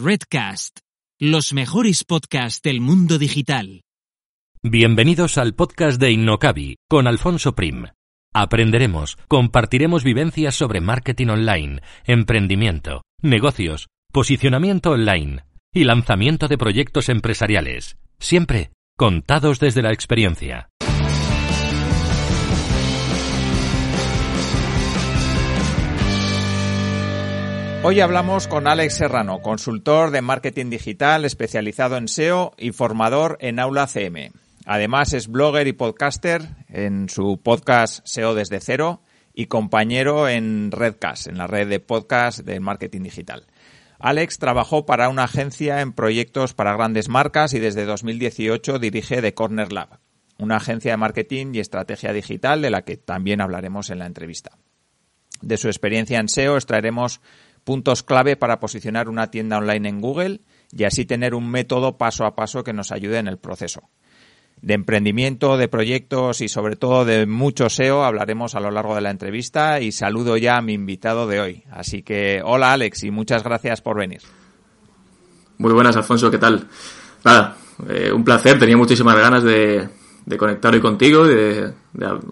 Redcast, los mejores podcasts del mundo digital. Bienvenidos al podcast de Innocabi con Alfonso Prim. Aprenderemos, compartiremos vivencias sobre marketing online, emprendimiento, negocios, posicionamiento online y lanzamiento de proyectos empresariales, siempre contados desde la experiencia. Hoy hablamos con Alex Serrano, consultor de marketing digital especializado en SEO y formador en Aula CM. Además es blogger y podcaster en su podcast SEO desde cero y compañero en Redcast, en la red de podcast de marketing digital. Alex trabajó para una agencia en proyectos para grandes marcas y desde 2018 dirige The Corner Lab, una agencia de marketing y estrategia digital de la que también hablaremos en la entrevista. De su experiencia en SEO extraeremos puntos clave para posicionar una tienda online en Google y así tener un método paso a paso que nos ayude en el proceso. De emprendimiento, de proyectos y sobre todo de mucho SEO hablaremos a lo largo de la entrevista y saludo ya a mi invitado de hoy. Así que hola Alex y muchas gracias por venir. Muy buenas Alfonso, ¿qué tal? Nada, eh, un placer, tenía muchísimas ganas de, conectar hoy contigo, de,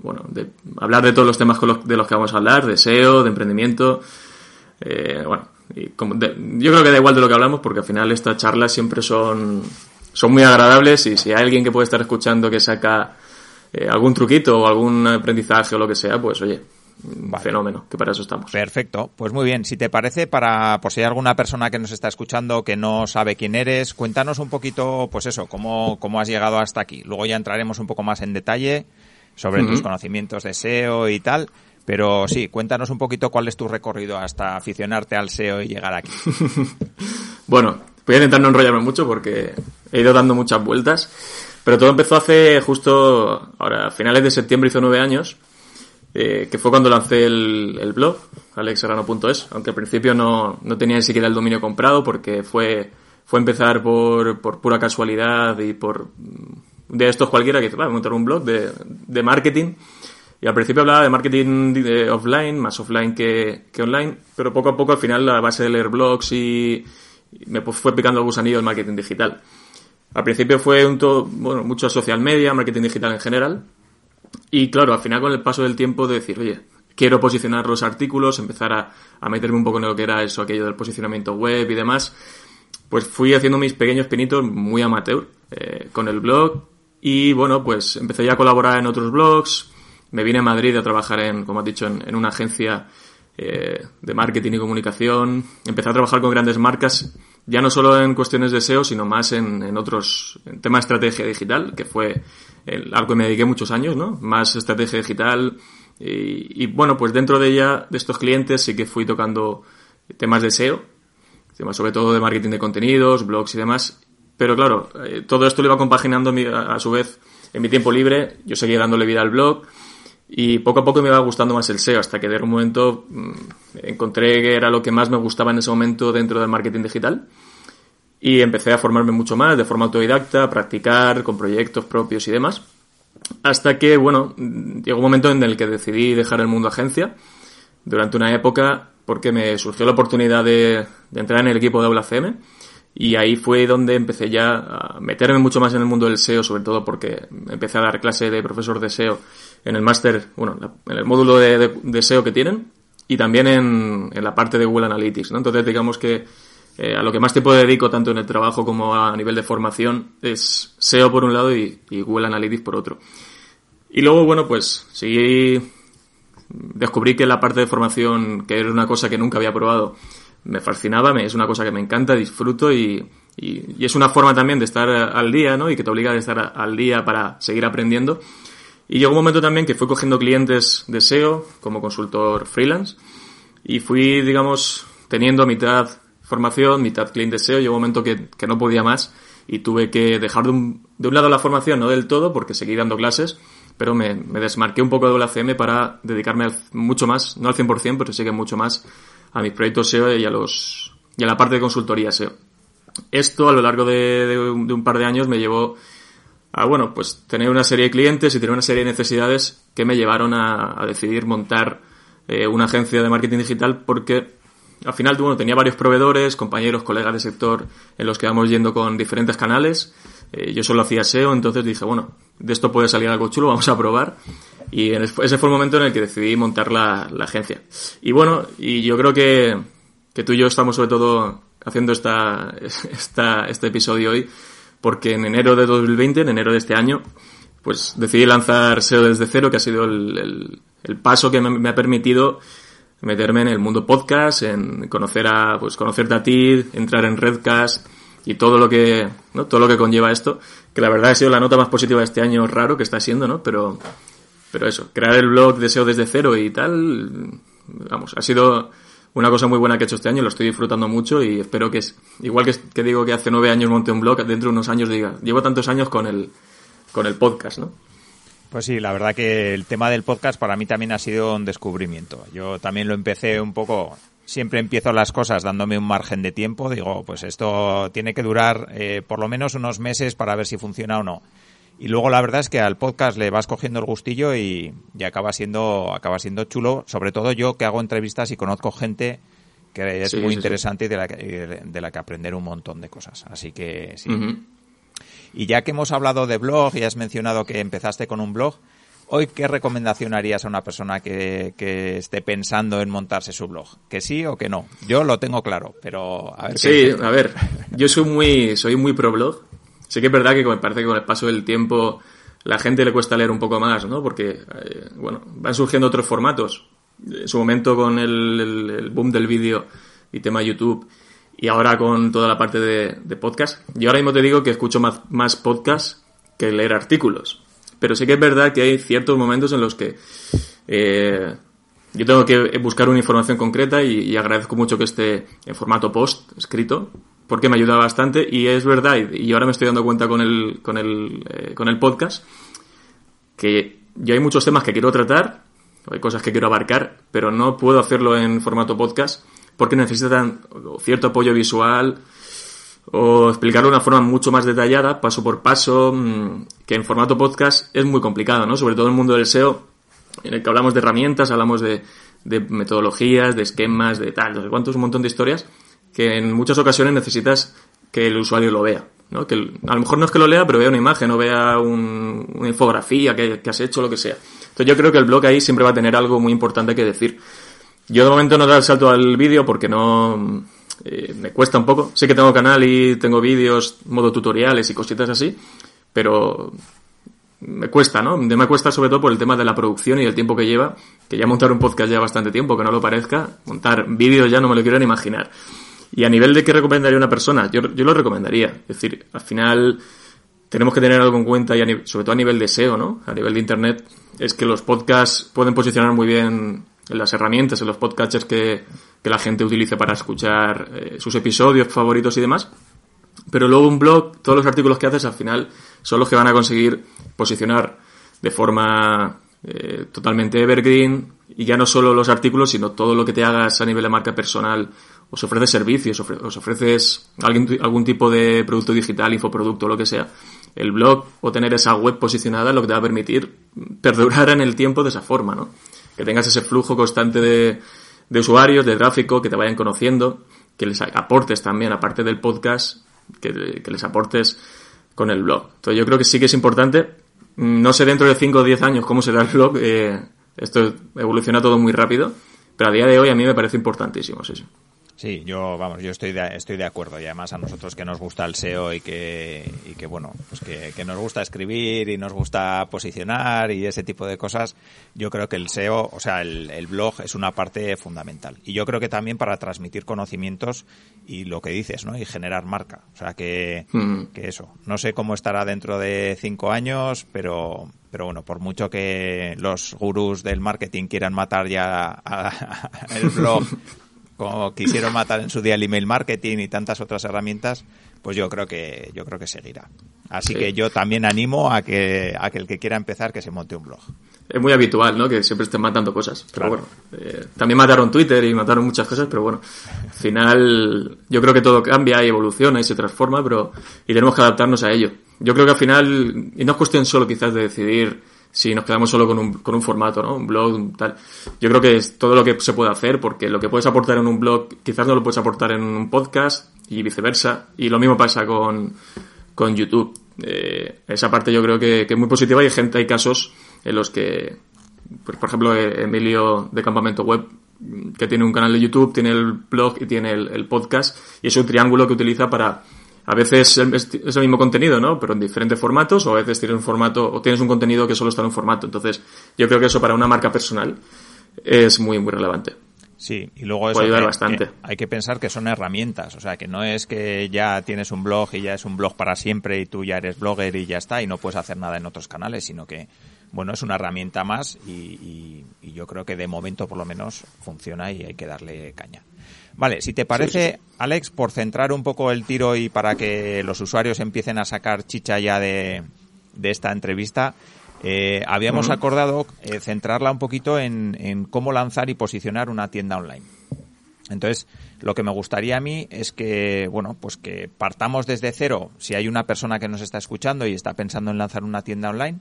bueno, de hablar de todos los temas de los que vamos a hablar, de SEO, de emprendimiento eh, bueno, y como yo creo que da igual de lo que hablamos porque al final estas charlas siempre son, son muy agradables y si hay alguien que puede estar escuchando que saca eh, algún truquito o algún aprendizaje o lo que sea, pues oye, fenómeno, que para eso estamos. Perfecto, pues muy bien. Si te parece, para, por si hay alguna persona que nos está escuchando que no sabe quién eres, cuéntanos un poquito, pues eso, cómo, cómo has llegado hasta aquí. Luego ya entraremos un poco más en detalle sobre tus conocimientos de SEO y tal. Pero sí, cuéntanos un poquito cuál es tu recorrido hasta aficionarte al SEO y llegar aquí. bueno, voy a intentar no enrollarme mucho porque he ido dando muchas vueltas. Pero todo empezó hace justo, ahora, finales de septiembre hizo nueve años, eh, que fue cuando lancé el, el blog, alexserrano.es, aunque al principio no, no, tenía ni siquiera el dominio comprado porque fue, fue empezar por, por pura casualidad y por de estos cualquiera que dice, va a montar un blog de, de marketing y al principio hablaba de marketing offline, más offline que, online, pero poco a poco al final la base de leer blogs y, me fue picando el gusanillo el marketing digital. Al principio fue un todo, bueno, mucho social media, marketing digital en general. Y claro, al final con el paso del tiempo de decir, oye, quiero posicionar los artículos, empezar a, meterme un poco en lo que era eso, aquello del posicionamiento web y demás, pues fui haciendo mis pequeños pinitos muy amateur eh, con el blog y bueno, pues empecé ya a colaborar en otros blogs, me vine a Madrid a trabajar en, como has dicho, en, una agencia eh, de marketing y comunicación. Empecé a trabajar con grandes marcas, ya no solo en cuestiones de SEO, sino más en, en otros, en tema de estrategia digital, que fue el, algo que me dediqué muchos años, ¿no? Más estrategia digital. Y, y bueno, pues dentro de ella, de estos clientes, sí que fui tocando temas de SEO, temas sobre todo de marketing de contenidos, blogs y demás. Pero claro, eh, todo esto lo iba compaginando a, a, su vez en mi tiempo libre. Yo seguía dándole vida al blog y poco a poco me iba gustando más el SEO, hasta que de un momento mm, encontré que era lo que más me gustaba en ese momento dentro del marketing digital. Y empecé a formarme mucho más de forma autodidacta, a practicar con proyectos propios y demás. Hasta que, bueno, llegó un momento en el que decidí dejar el mundo agencia durante una época porque me surgió la oportunidad de, entrar en el equipo de Aula y ahí fue donde empecé ya a meterme mucho más en el mundo del SEO, sobre todo porque empecé a dar clase de profesor de SEO en el máster, bueno, en el módulo de, SEO que tienen y también en, la parte de Google Analytics, ¿no? Entonces, digamos que eh, a lo que más tiempo dedico, tanto en el trabajo como a nivel de formación, es SEO por un lado y, Google Analytics por otro. Y luego, bueno, pues seguí, descubrí que la parte de formación, que era una cosa que nunca había probado, me fascinaba, me, es una cosa que me encanta, disfruto y, y, es una forma también de estar al día, ¿no? Y que te obliga a estar al día para seguir aprendiendo. Y llegó un momento también que fui cogiendo clientes de SEO como consultor freelance y fui, digamos, teniendo mitad formación, mitad cliente SEO. Llegó un momento que, que no podía más y tuve que dejar de un, de un, lado la formación, no del todo, porque seguí dando clases, pero me, me desmarqué un poco de la CM para dedicarme mucho más, no al 100%, pero sí que mucho más a mis proyectos SEO y a, los, y a la parte de consultoría SEO. Esto a lo largo de, un, par de años me llevó a, bueno, pues tener una serie de clientes y tener una serie de necesidades que me llevaron a, decidir montar eh, una agencia de marketing digital porque al final, bueno, tenía varios proveedores, compañeros, colegas de sector en los que íbamos yendo con diferentes canales. Eh, yo solo hacía SEO, entonces dije, bueno, de esto puede salir algo chulo, vamos a probar. Y ese fue el momento en el que decidí montar la, agencia. Y bueno, y yo creo que, que, tú y yo estamos sobre todo haciendo esta, esta, este episodio hoy, porque en enero de 2020, en enero de este año, pues decidí lanzar SEO desde cero, que ha sido el, el, paso que me, ha permitido meterme en el mundo podcast, en conocer a, pues conocerte a ti, entrar en Redcast y todo lo que, ¿no? Todo lo que conlleva esto, que la verdad ha sido la nota más positiva de este año raro que está siendo, ¿no? Pero, pero eso, crear el blog Deseo desde cero y tal, vamos, ha sido una cosa muy buena que he hecho este año, lo estoy disfrutando mucho y espero que es, igual que, digo que hace nueve años monté un blog, dentro de unos años diga, llevo tantos años con el, con el podcast, ¿no? Pues sí, la verdad que el tema del podcast para mí también ha sido un descubrimiento. Yo también lo empecé un poco, siempre empiezo las cosas dándome un margen de tiempo, digo, pues esto tiene que durar eh, por lo menos unos meses para ver si funciona o no. Y luego la verdad es que al podcast le vas cogiendo el gustillo y, acaba siendo acaba siendo chulo, sobre todo yo que hago entrevistas y conozco gente que es muy interesante y de la, que, de la que aprender un montón de cosas. Así que sí. Y ya que hemos hablado de blog y has mencionado que empezaste con un blog, hoy qué recomendación harías a una persona que, que esté pensando en montarse su blog? ¿Que sí o que no? Yo lo tengo claro, pero a ver. Sí, a ver, yo soy muy, soy muy pro blog Sí que es verdad que me parece que con el paso del tiempo la gente le cuesta leer un poco más, ¿no? Porque, eh, bueno, van surgiendo otros formatos. En su momento con el, boom del vídeo y tema YouTube y ahora con toda la parte de, podcast. Yo ahora mismo te digo que escucho más, más podcast que leer artículos. Pero sí que es verdad que hay ciertos momentos en los que eh, yo tengo que buscar una información concreta y, y, agradezco mucho que esté en formato post escrito porque me ayuda bastante y es verdad, y ahora me estoy dando cuenta con el, con el, eh, con el podcast, que yo hay muchos temas que quiero tratar, hay cosas que quiero abarcar, pero no puedo hacerlo en formato podcast porque necesitan cierto apoyo visual o explicarlo de una forma mucho más detallada, paso por paso, mm, que en formato podcast es muy complicado, ¿no? Sobre todo en el mundo del SEO, en el que hablamos de herramientas, hablamos de, de metodologías, de esquemas, de tal, no sé cuántos, un montón de historias, que en muchas ocasiones necesitas que el usuario lo vea. ¿no? Que a lo mejor no es que lo lea, pero vea una imagen o vea una infografía que, has hecho, lo que sea. Entonces yo creo que el blog ahí siempre va a tener algo muy importante que decir. Yo de momento no doy el salto al vídeo porque no... Eh, me cuesta un poco. Sé que tengo canal y tengo vídeos, modo tutoriales y cositas así, pero me cuesta, ¿no? Me cuesta sobre todo por el tema de la producción y el tiempo que lleva, que ya montar un podcast ya bastante tiempo, que no lo parezca. Montar vídeos ya no me lo quiero ni imaginar. Y a nivel de qué recomendaría una persona, yo, yo lo recomendaría. Es decir, al final tenemos que tener algo en cuenta, y sobre todo a nivel de SEO, ¿no? A nivel de Internet, es que los podcasts pueden posicionar muy bien en las herramientas, en los podcatchers que, que la gente utilice para escuchar eh, sus episodios favoritos y demás. Pero luego un blog, todos los artículos que haces al final son los que van a conseguir posicionar de forma eh, totalmente evergreen y ya no solo los artículos, sino todo lo que te hagas a nivel de marca personal os ofreces servicios, os ofreces algún, algún tipo de producto digital, infoproducto, lo que sea, el blog o tener esa web posicionada lo que te va a permitir perdurar en el tiempo de esa forma, ¿no? Que tengas ese flujo constante de, de usuarios, de tráfico, que te vayan conociendo, que les aportes también, aparte del podcast, que, que les aportes con el blog. Entonces yo creo que sí que es importante, no sé dentro de 5 o 10 años cómo será el blog, eh, esto evoluciona todo muy rápido, pero a día de hoy a mí me parece importantísimo eso. Sí, yo, vamos, yo estoy de, estoy de acuerdo y además a nosotros que nos gusta el SEO y que, y que bueno, pues que, que, nos gusta escribir y nos gusta posicionar y ese tipo de cosas, yo creo que el SEO, o sea, el, el blog es una parte fundamental. Y yo creo que también para transmitir conocimientos y lo que dices, ¿no? Y generar marca. O sea, que, mm. que eso. No sé cómo estará dentro de cinco años, pero, pero bueno, por mucho que los gurús del marketing quieran matar ya el blog como quisieron matar en su día el email marketing y tantas otras herramientas, pues yo creo que yo creo que seguirá. Así que yo también animo a que a que el que quiera empezar que se monte un blog. Es muy habitual, ¿no? Que siempre estén matando cosas. Pero bueno, eh, también mataron Twitter y mataron muchas cosas, pero bueno, al final yo creo que todo cambia y evoluciona y se transforma, pero y tenemos que adaptarnos a ello. Yo creo que al final, y no es cuestión solo quizás de decidir si nos quedamos solo con un, con un formato, ¿no? Un blog, tal. Yo creo que es todo lo que se puede hacer, porque lo que puedes aportar en un blog, quizás no lo puedes aportar en un podcast y viceversa. Y lo mismo pasa con, con YouTube. Eh, esa parte yo creo que, que, es muy positiva hay gente, hay casos en los que, pues, por ejemplo, eh, Emilio de Campamento Web, que tiene un canal de YouTube, tiene el blog y tiene el podcast, y es un triángulo que utiliza para a veces es el mismo contenido, ¿no? Pero en diferentes formatos, o a veces tienes un formato, o tienes un contenido que solo está en un formato. Entonces, yo creo que eso para una marca personal es muy, muy relevante. Sí, y luego eso Puede ayudar bastante. hay que pensar que son herramientas, o sea, que no es que ya tienes un blog y ya es un blog para siempre y tú ya eres blogger y ya está y no puedes hacer nada en otros canales, sino que, bueno, es una herramienta más y, y, y yo creo que de momento por lo menos funciona y hay que darle caña. Vale, si te parece, sí, sí. Alex, por centrar un poco el tiro y para que los usuarios empiecen a sacar chicha ya de, de esta entrevista, eh, habíamos uh -huh. acordado eh, centrarla un poquito en, en, cómo lanzar y posicionar una tienda online. Entonces, lo que me gustaría a mí es que, bueno, pues que partamos desde cero. Si hay una persona que nos está escuchando y está pensando en lanzar una tienda online,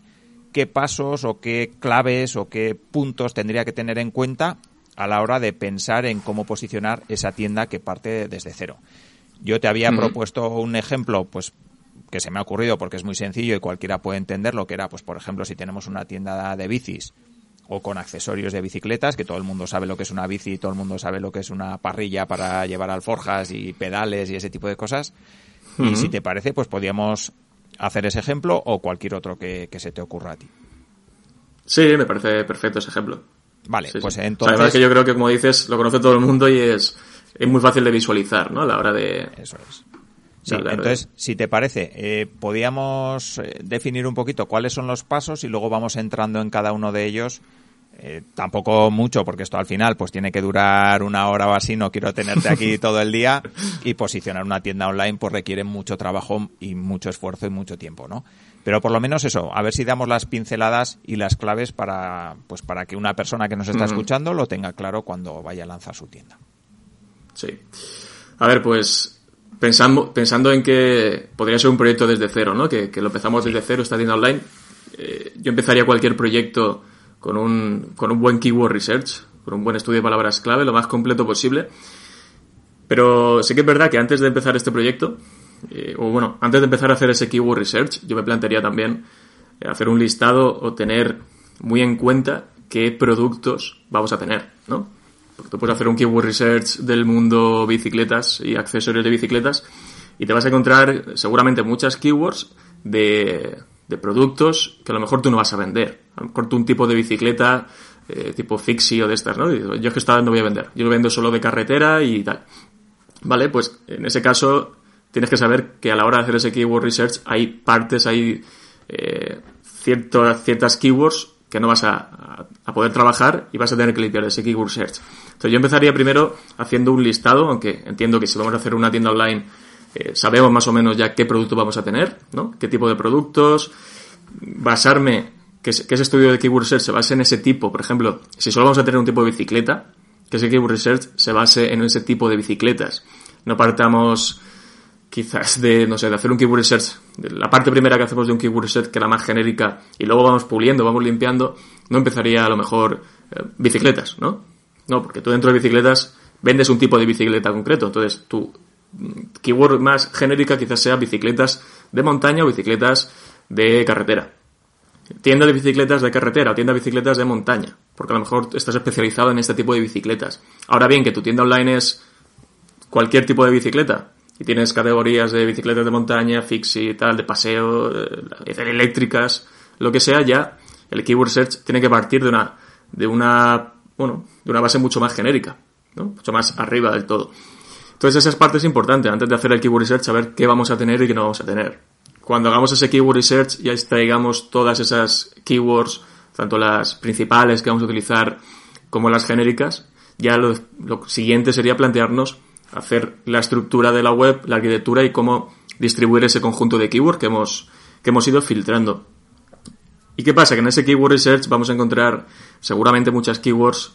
qué pasos o qué claves o qué puntos tendría que tener en cuenta a la hora de pensar en cómo posicionar esa tienda que parte desde cero. Yo te había uh -huh. propuesto un ejemplo, pues que se me ha ocurrido porque es muy sencillo y cualquiera puede entenderlo, que era, pues por ejemplo, si tenemos una tienda de bicis o con accesorios de bicicletas, que todo el mundo sabe lo que es una bici, todo el mundo sabe lo que es una parrilla para llevar alforjas y pedales y ese tipo de cosas. Uh -huh. Y si te parece, pues podríamos hacer ese ejemplo o cualquier otro que, que se te ocurra a ti. Sí, me parece perfecto ese ejemplo. Vale, sí, pues entonces... O sea, que yo creo que, como dices, lo conoce todo el mundo y es, es muy fácil de visualizar, ¿no? A la hora de... Eso es. Sí, entonces, si te parece, eh, podríamos eh, definir un poquito cuáles son los pasos y luego vamos entrando en cada uno de ellos. Eh, tampoco mucho, porque esto al final pues tiene que durar una hora o así, no quiero tenerte aquí todo el día y posicionar una tienda online pues requiere mucho trabajo y mucho esfuerzo y mucho tiempo, ¿no? Pero por lo menos eso, a ver si damos las pinceladas y las claves para, pues para que una persona que nos está uh -huh. escuchando lo tenga claro cuando vaya a lanzar su tienda. Sí. A ver, pues pensando, pensando en que podría ser un proyecto desde cero, ¿no? Que, que lo empezamos desde cero, esta tienda online. Eh, yo empezaría cualquier proyecto con un, con un buen keyword research, con un buen estudio de palabras clave, lo más completo posible. Pero sí que es verdad que antes de empezar este proyecto, eh, o bueno, antes de empezar a hacer ese keyword research, yo me plantearía también eh, hacer un listado o tener muy en cuenta qué productos vamos a tener, ¿no? Porque tú puedes hacer un keyword research del mundo bicicletas y accesorios de bicicletas y te vas a encontrar seguramente muchas keywords de, de productos que a lo mejor tú no vas a vender. A lo mejor tú un tipo de bicicleta eh, tipo fixie o de estas, ¿no? Yo es que esta no voy a vender. Yo lo vendo solo de carretera y tal. Vale, pues en ese caso tienes que saber que a la hora de hacer ese keyword research hay partes, hay eh, cierto, ciertas keywords que no vas a, a, poder trabajar y vas a tener que limpiar ese keyword search. Entonces yo empezaría primero haciendo un listado, aunque entiendo que si vamos a hacer una tienda online eh, sabemos más o menos ya qué producto vamos a tener, ¿no? Qué tipo de productos, basarme, que, que ese estudio de keyword search se base en ese tipo, por ejemplo, si solo vamos a tener un tipo de bicicleta, que ese keyword research se base en ese tipo de bicicletas. No partamos quizás de, no sé, de hacer un keyword research, la parte primera que hacemos de un keyword research, que era más genérica, y luego vamos puliendo, vamos limpiando, no empezaría a lo mejor eh, bicicletas, ¿no? No, porque tú dentro de bicicletas vendes un tipo de bicicleta concreto, entonces tu keyword más genérica quizás sea bicicletas de montaña o bicicletas de carretera. Tienda de bicicletas de carretera o tienda de bicicletas de montaña, porque a lo mejor estás especializado en este tipo de bicicletas. Ahora bien, que tu tienda online es cualquier tipo de bicicleta, y tienes categorías de bicicletas de montaña, fixie, tal, de paseo, eléctricas, lo que sea, ya el keyword search tiene que partir de una, de una, bueno, de una base mucho más genérica, ¿no? Mucho más arriba del todo. Entonces esa parte es importante, antes de hacer el keyword research, saber qué vamos a tener y qué no vamos a tener. Cuando hagamos ese keyword research, ya extraigamos todas esas keywords, tanto las principales que vamos a utilizar como las genéricas, ya lo siguiente sería plantearnos hacer la estructura de la web, la arquitectura y cómo distribuir ese conjunto de keywords que hemos, que hemos ido filtrando. ¿Y qué pasa? Que en ese keyword research vamos a encontrar seguramente muchas keywords,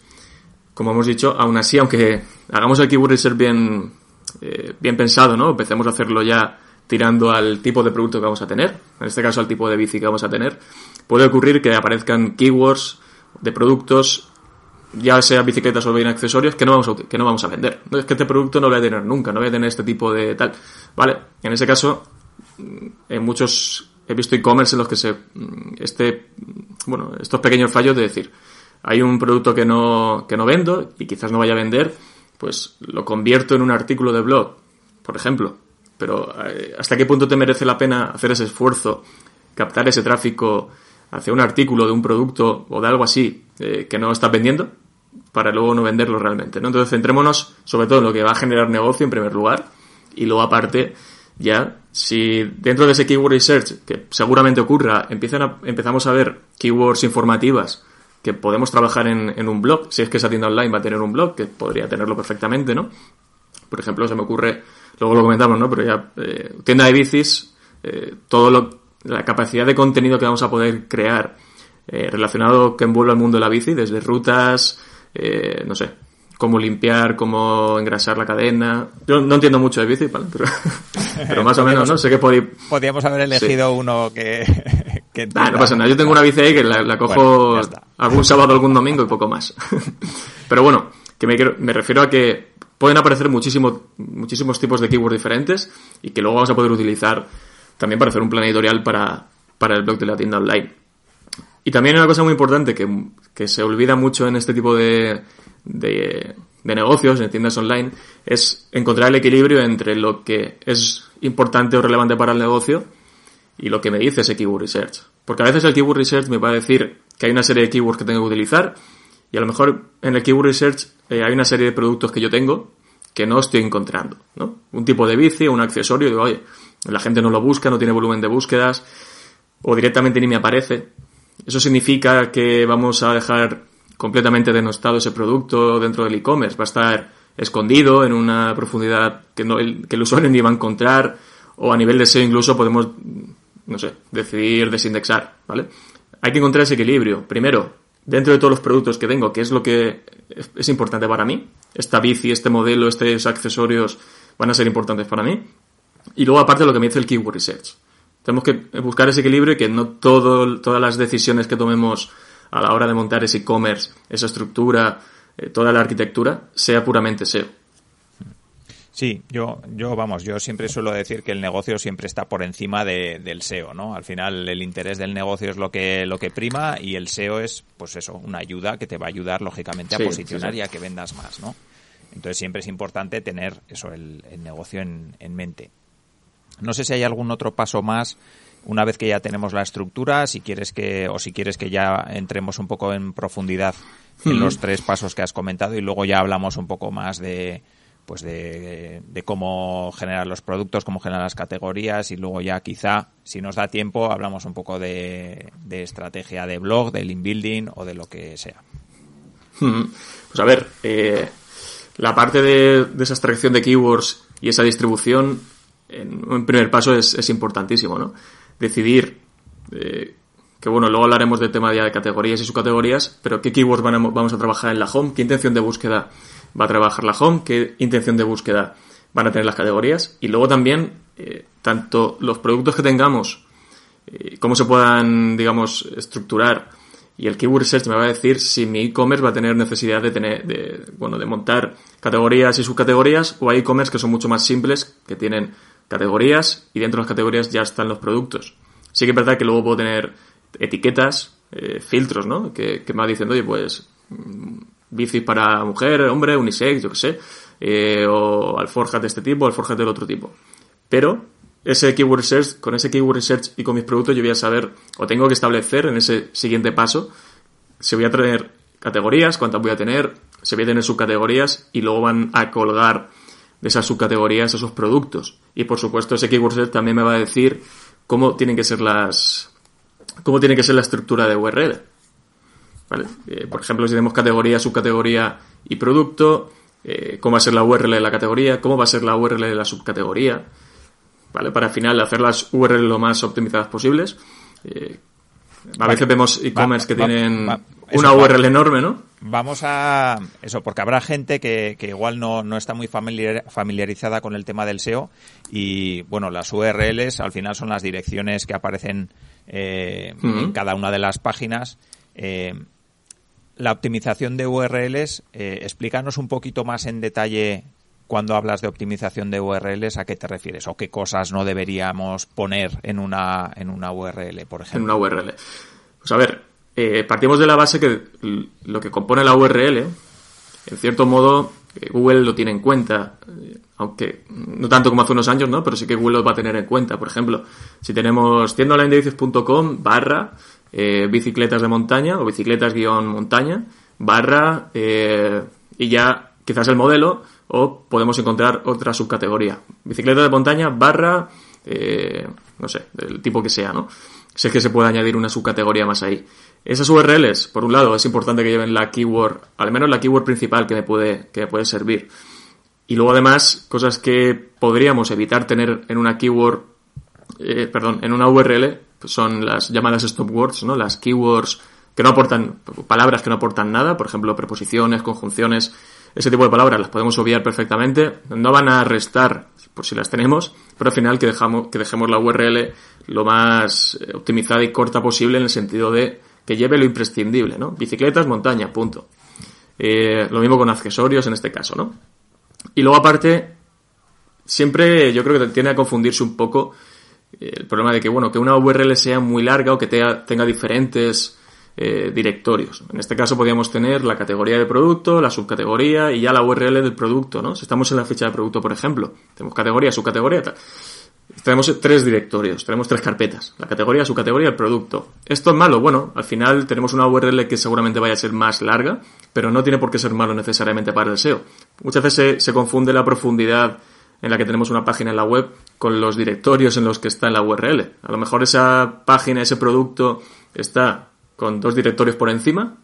como hemos dicho, aún así, aunque hagamos el keyword research bien, eh, bien pensado, ¿no? Empecemos a hacerlo ya tirando al tipo de producto que vamos a tener, en este caso al tipo de bici que vamos a tener, puede ocurrir que aparezcan keywords de productos ya sea bicicletas o bien accesorios, que no vamos a, que no vamos a vender. No es que este producto no lo voy a tener nunca, no voy a tener este tipo de tal. Vale, en ese caso, mm, en muchos, he visto e-commerce en los que se, mm, este, bueno, estos pequeños fallos de decir, hay un producto que no, que no vendo y quizás no vaya a vender, pues lo convierto en un artículo de blog, por ejemplo. Pero eh, ¿hasta qué punto te merece la pena hacer ese esfuerzo, captar ese tráfico hacia un artículo de un producto o de algo así eh, que no estás vendiendo? Para luego no venderlo realmente, ¿no? Entonces centrémonos sobre todo en lo que va a generar negocio en primer lugar y luego aparte ya si dentro de ese keyword research que seguramente ocurra empiezan a, empezamos a ver keywords informativas que podemos trabajar en, en, un blog, si es que esa tienda online va a tener un blog, que podría tenerlo perfectamente, ¿no? Por ejemplo, se me ocurre, luego lo comentamos, ¿no? Pero ya, eh, tienda de bicis, eh, todo lo, la capacidad de contenido que vamos a poder crear eh, relacionado que envuelva el mundo de la bici, desde rutas, eh, no sé, cómo limpiar, cómo engrasar la cadena. Yo no entiendo mucho de bici, pero, más o menos, ¿no? Sé que podíamos haber elegido uno que... que no pasa nada. Yo tengo una bici ahí que la, cojo algún sábado, algún domingo y poco más. pero bueno, que me, me refiero a que pueden aparecer muchísimos, muchísimos tipos de keywords diferentes y que luego vamos a poder utilizar también para hacer un plan editorial para, para el blog de la tienda online. Y también una cosa muy importante que, que se olvida mucho en este tipo de, de, negocios, en tiendas online, es encontrar el equilibrio entre lo que es importante o relevante para el negocio y lo que me dice ese keyword research. Porque a veces el keyword research me va a decir que hay una serie de keywords que tengo que utilizar y a lo mejor en el keyword research eh, hay una serie de productos que yo tengo que no estoy encontrando, ¿no? Un tipo de bici, un accesorio, digo, oye, la gente no lo busca, no tiene volumen de búsquedas, o directamente ni me aparece. Eso significa que vamos a dejar completamente denostado ese producto dentro del e-commerce. Va a estar escondido en una profundidad que, no, el, que el usuario ni va a encontrar o a nivel de SEO incluso podemos, no sé, decidir desindexar, ¿vale? Hay que encontrar ese equilibrio. Primero, dentro de todos los productos que tengo, que es lo que es importante para mí. Esta bici, este modelo, estos accesorios van a ser importantes para mí. Y luego aparte lo que me dice el Keyword Research. Tenemos que buscar ese equilibrio y que no todo, todas las decisiones que tomemos a la hora de montar ese e-commerce, esa estructura, eh, toda la arquitectura, sea puramente SEO. Sí, yo, yo, vamos, yo siempre suelo decir que el negocio siempre está por encima del SEO, ¿no? Al final el interés del negocio es lo que, lo que prima y el SEO es, pues eso, una ayuda que te va a ayudar lógicamente a posicionar y a que vendas más, ¿no? Entonces siempre es importante tener eso, el, el negocio en, en mente. No sé si hay algún otro paso más una vez que ya tenemos la estructura, si quieres que o si quieres que ya entremos un poco en profundidad en los tres pasos que has comentado y luego ya hablamos un poco más de pues de, cómo generar los productos, cómo generar las categorías y luego ya quizá, si nos da tiempo, hablamos un poco de, estrategia de blog, de link building o de lo que sea. Pues a ver, eh, la parte de, de esa extracción de keywords y esa distribución en un primer paso es, importantísimo, ¿no? Decidir, eh, que bueno, luego hablaremos del tema ya de categorías y subcategorías, pero qué keywords vamos a trabajar en la home, qué intención de búsqueda va a trabajar la home, qué intención de búsqueda van a tener las categorías, y luego también, eh, tanto los productos que tengamos, eh, cómo se puedan, digamos, estructurar, y el Keyword Research me va a decir si mi e-commerce va a tener necesidad de tener, de, bueno, de montar categorías y subcategorías, o hay e-commerce que son mucho más simples, que tienen categorías y dentro de las categorías ya están los productos. Sí que es verdad que luego puedo tener etiquetas, eh, filtros, ¿no? Que, me va diciendo, oye, pues mm, bicis para mujer, hombre, unisex, yo qué sé, eh, o alforjas de este tipo, alforjas del otro tipo. Pero ese keyword research, con ese keyword research y con mis productos yo voy a saber, o tengo que establecer en ese siguiente paso, si voy a tener categorías, cuántas voy a tener, si voy a tener subcategorías y luego van a colgar de esas subcategorías esos productos. Y por supuesto ese keyword también me va a decir cómo tienen que ser las cómo tiene que ser la estructura de URL. ¿Vale? Eh, por ejemplo, si tenemos categoría, subcategoría y producto, eh, cómo va a ser la URL de la categoría, cómo va a ser la URL de la subcategoría, ¿vale? Para al final hacer las URL lo más optimizadas posibles. Eh, a veces vemos e-commerce que tienen una URL enorme, ¿no? Vamos a eso, porque habrá gente que, que igual no, no está muy familiarizada con el tema del SEO y bueno, las URLs al final son las direcciones que aparecen eh, en cada una de las páginas. la optimización de URLs, explícanos un poquito más en detalle cuando hablas de optimización de URLs, ¿a qué te refieres? ¿O qué cosas no deberíamos poner en una, en una URL, por ejemplo? En una URL. Pues a ver, eh, partimos de la base que lo que compone la URL, en cierto modo, eh, Google lo tiene en cuenta, eh, aunque no tanto como hace unos años, ¿no? Pero sí que Google lo va a tener en cuenta. Por ejemplo, si tenemos tiendaonlinededices.com barra bicicletas de montaña o bicicletas-montaña barra y ya quizás el modelo o podemos encontrar otra subcategoría. Bicicleta de montaña barra, eh, no sé, del tipo que sea, ¿no? Sé que se puede añadir una subcategoría más ahí. Esas URLs, por un lado, es importante que lleven la keyword, al menos la keyword principal que me puede, que me puede servir. Y luego además, cosas que podríamos evitar tener en una keyword, eh, perdón, en una URL, pues son las llamadas stop words, ¿no? Las keywords que no aportan, palabras que no aportan nada, por ejemplo, preposiciones, conjunciones, ese tipo de palabras las podemos obviar perfectamente, no van a restar por si las tenemos, pero al final que, dejamos, que dejemos la URL lo más eh, optimizada y corta posible en el sentido de que lleve lo imprescindible, ¿no? Bicicletas, montaña, punto. Eh, lo mismo con accesorios en este caso, ¿no? Y luego aparte, siempre yo creo que tiende a confundirse un poco eh, el problema de que, bueno, que una URL sea muy larga o que tenga diferentes eh, directorios. En este caso podríamos tener la categoría de producto, la subcategoría y ya la URL del producto, ¿no? Si estamos en la ficha de producto, por ejemplo, tenemos categoría, subcategoría, tal. Tenemos tres directorios, tenemos tres carpetas, la categoría, subcategoría, el producto. ¿Esto es malo? Bueno, al final tenemos una URL que seguramente vaya a ser más larga, pero no tiene por qué ser malo necesariamente para el SEO. Muchas veces se, confunde la profundidad en la que tenemos una página en la web con los directorios en los que está en la URL. A lo mejor esa página, ese producto está con dos directorios por encima,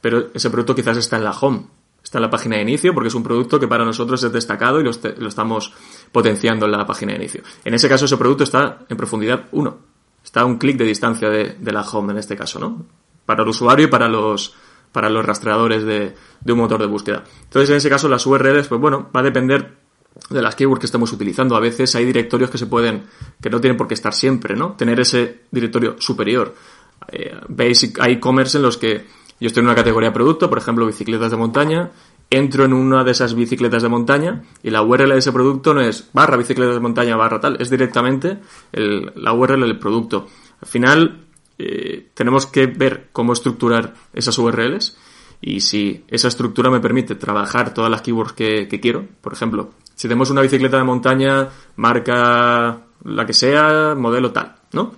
pero ese producto quizás está en la home, está en la página de inicio, porque es un producto que para nosotros es destacado y lo, estamos potenciando en la página de inicio. En ese caso, ese producto está en profundidad 1. Está a un clic de distancia de, la home en este caso, ¿no? Para el usuario y para los, para los rastreadores de, de un motor de búsqueda. Entonces, en ese caso, las URLs, pues bueno, va a depender de las keywords que estemos utilizando. A veces hay directorios que se pueden, que no tienen por qué estar siempre, ¿no? Tener ese directorio superior. Eh, basic hay e-commerce en los que yo estoy en una categoría producto, por ejemplo, bicicletas de montaña, entro en una de esas bicicletas de montaña y la URL de ese producto no es barra bicicletas de montaña barra tal, es directamente la URL del producto. Al final, eh, tenemos que ver cómo estructurar esas URLs y si esa estructura me permite trabajar todas las keywords que, que quiero. Por ejemplo, si tenemos una bicicleta de montaña, marca la que sea, modelo tal, ¿no?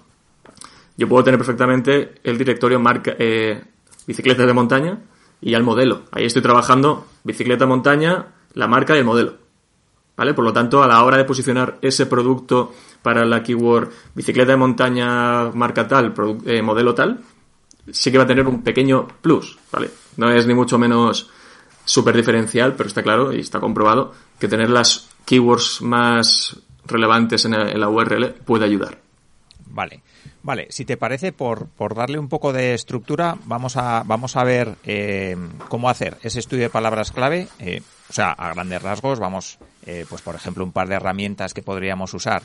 yo puedo tener perfectamente el directorio marca eh, bicicletas de montaña y ya el modelo. Ahí estoy trabajando bicicleta montaña, la marca y el modelo. ¿Vale? Por lo tanto, a la hora de posicionar ese producto para la keyword bicicleta de montaña, marca tal, eh, modelo tal, sí que va a tener un pequeño plus, ¿vale? No es ni mucho menos súper diferencial, pero está claro y está comprobado que tener las keywords más relevantes en la URL puede ayudar. Vale. Vale, si te parece, por, por darle un poco de estructura, vamos a, vamos a ver eh, cómo hacer ese estudio de palabras clave. Eh, o sea, a grandes rasgos, vamos, eh, pues por ejemplo, un par de herramientas que podríamos usar.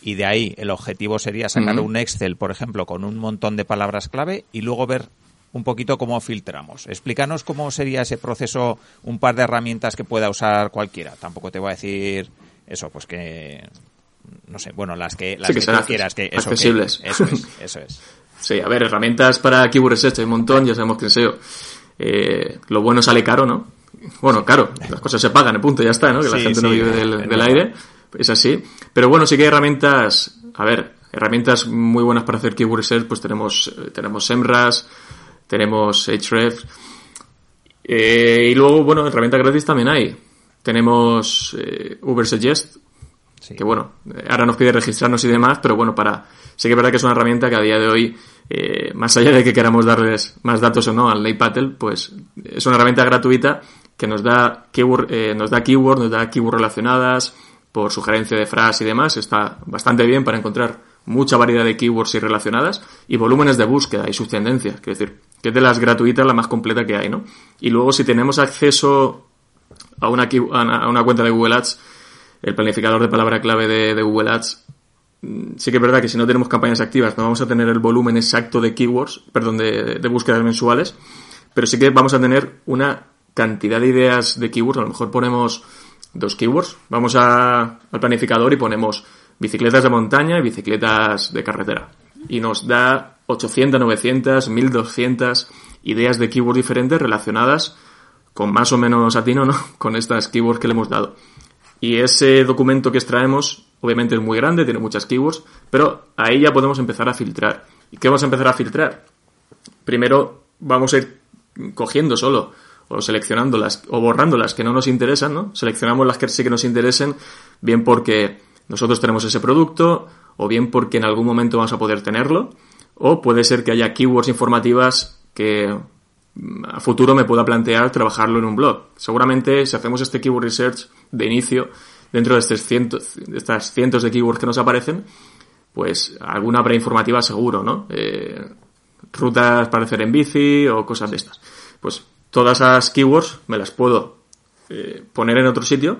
Y de ahí el objetivo sería sacar un Excel, por ejemplo, con un montón de palabras clave y luego ver un poquito cómo filtramos. Explícanos cómo sería ese proceso, un par de herramientas que pueda usar cualquiera. Tampoco te voy a decir eso, pues que no sé, bueno, las que, las que, quieras, que eso, accesibles. eso es, eso es. Sí, a ver, herramientas para Keyword Research hay un montón, ya sabemos que SEO. Eh, lo bueno sale caro, ¿no? Bueno, caro, las cosas se pagan, punto, ya está, ¿no? Que la gente no vive del, aire, es así. Pero bueno, sí que hay herramientas, a ver, herramientas muy buenas para hacer Keyword Research, pues tenemos, eh, tenemos SEMrush, tenemos Href, eh, y luego, bueno, herramientas gratis también hay. Tenemos eh, Ubersuggest, que bueno, ahora nos pide registrarnos y demás, pero bueno, para sé que es verdad que es una herramienta que a día de hoy, eh, más allá de que queramos darles más datos o no al Paddle, pues es una herramienta gratuita que nos da keyword, eh, nos da keyword, nos da keywords relacionadas por sugerencia de frase y demás. Está bastante bien para encontrar mucha variedad de keywords y relacionadas y volúmenes de búsqueda y sus tendencias. Quiero decir, que es de las gratuitas la más completa que hay, ¿no? Y luego si tenemos acceso a una cuenta de Google Ads, el planificador de palabra clave de, Google Ads mm, sí que es verdad que si no tenemos campañas activas no vamos a tener el volumen exacto de keywords, perdón, de, de búsquedas mensuales, pero sí que vamos a tener una cantidad de ideas de keywords. A lo mejor ponemos dos keywords. Vamos a, al planificador y ponemos bicicletas de montaña y bicicletas de carretera. Y nos da 800, 900, 1200 ideas de keywords diferentes relacionadas con más o menos atino, ¿no? Con estas keywords que le hemos dado. Y ese documento que extraemos, obviamente es muy grande, tiene muchas keywords, pero ahí ya podemos empezar a filtrar. ¿Y qué vamos a empezar a filtrar? Primero vamos a ir cogiendo solo o seleccionando las o borrando las que no nos interesan, ¿no? Seleccionamos las que sí que nos interesen, bien porque nosotros tenemos ese producto, o bien porque en algún momento vamos a poder tenerlo, o puede ser que haya keywords informativas que a futuro me pueda plantear trabajarlo en un blog. Seguramente si hacemos este keyword research de inicio, dentro de, estos cientos, de estas cientos de keywords que nos aparecen, pues alguna preinformativa seguro, ¿no? Eh, rutas para hacer en bici o cosas de estas. Pues todas esas keywords me las puedo eh, poner en otro sitio,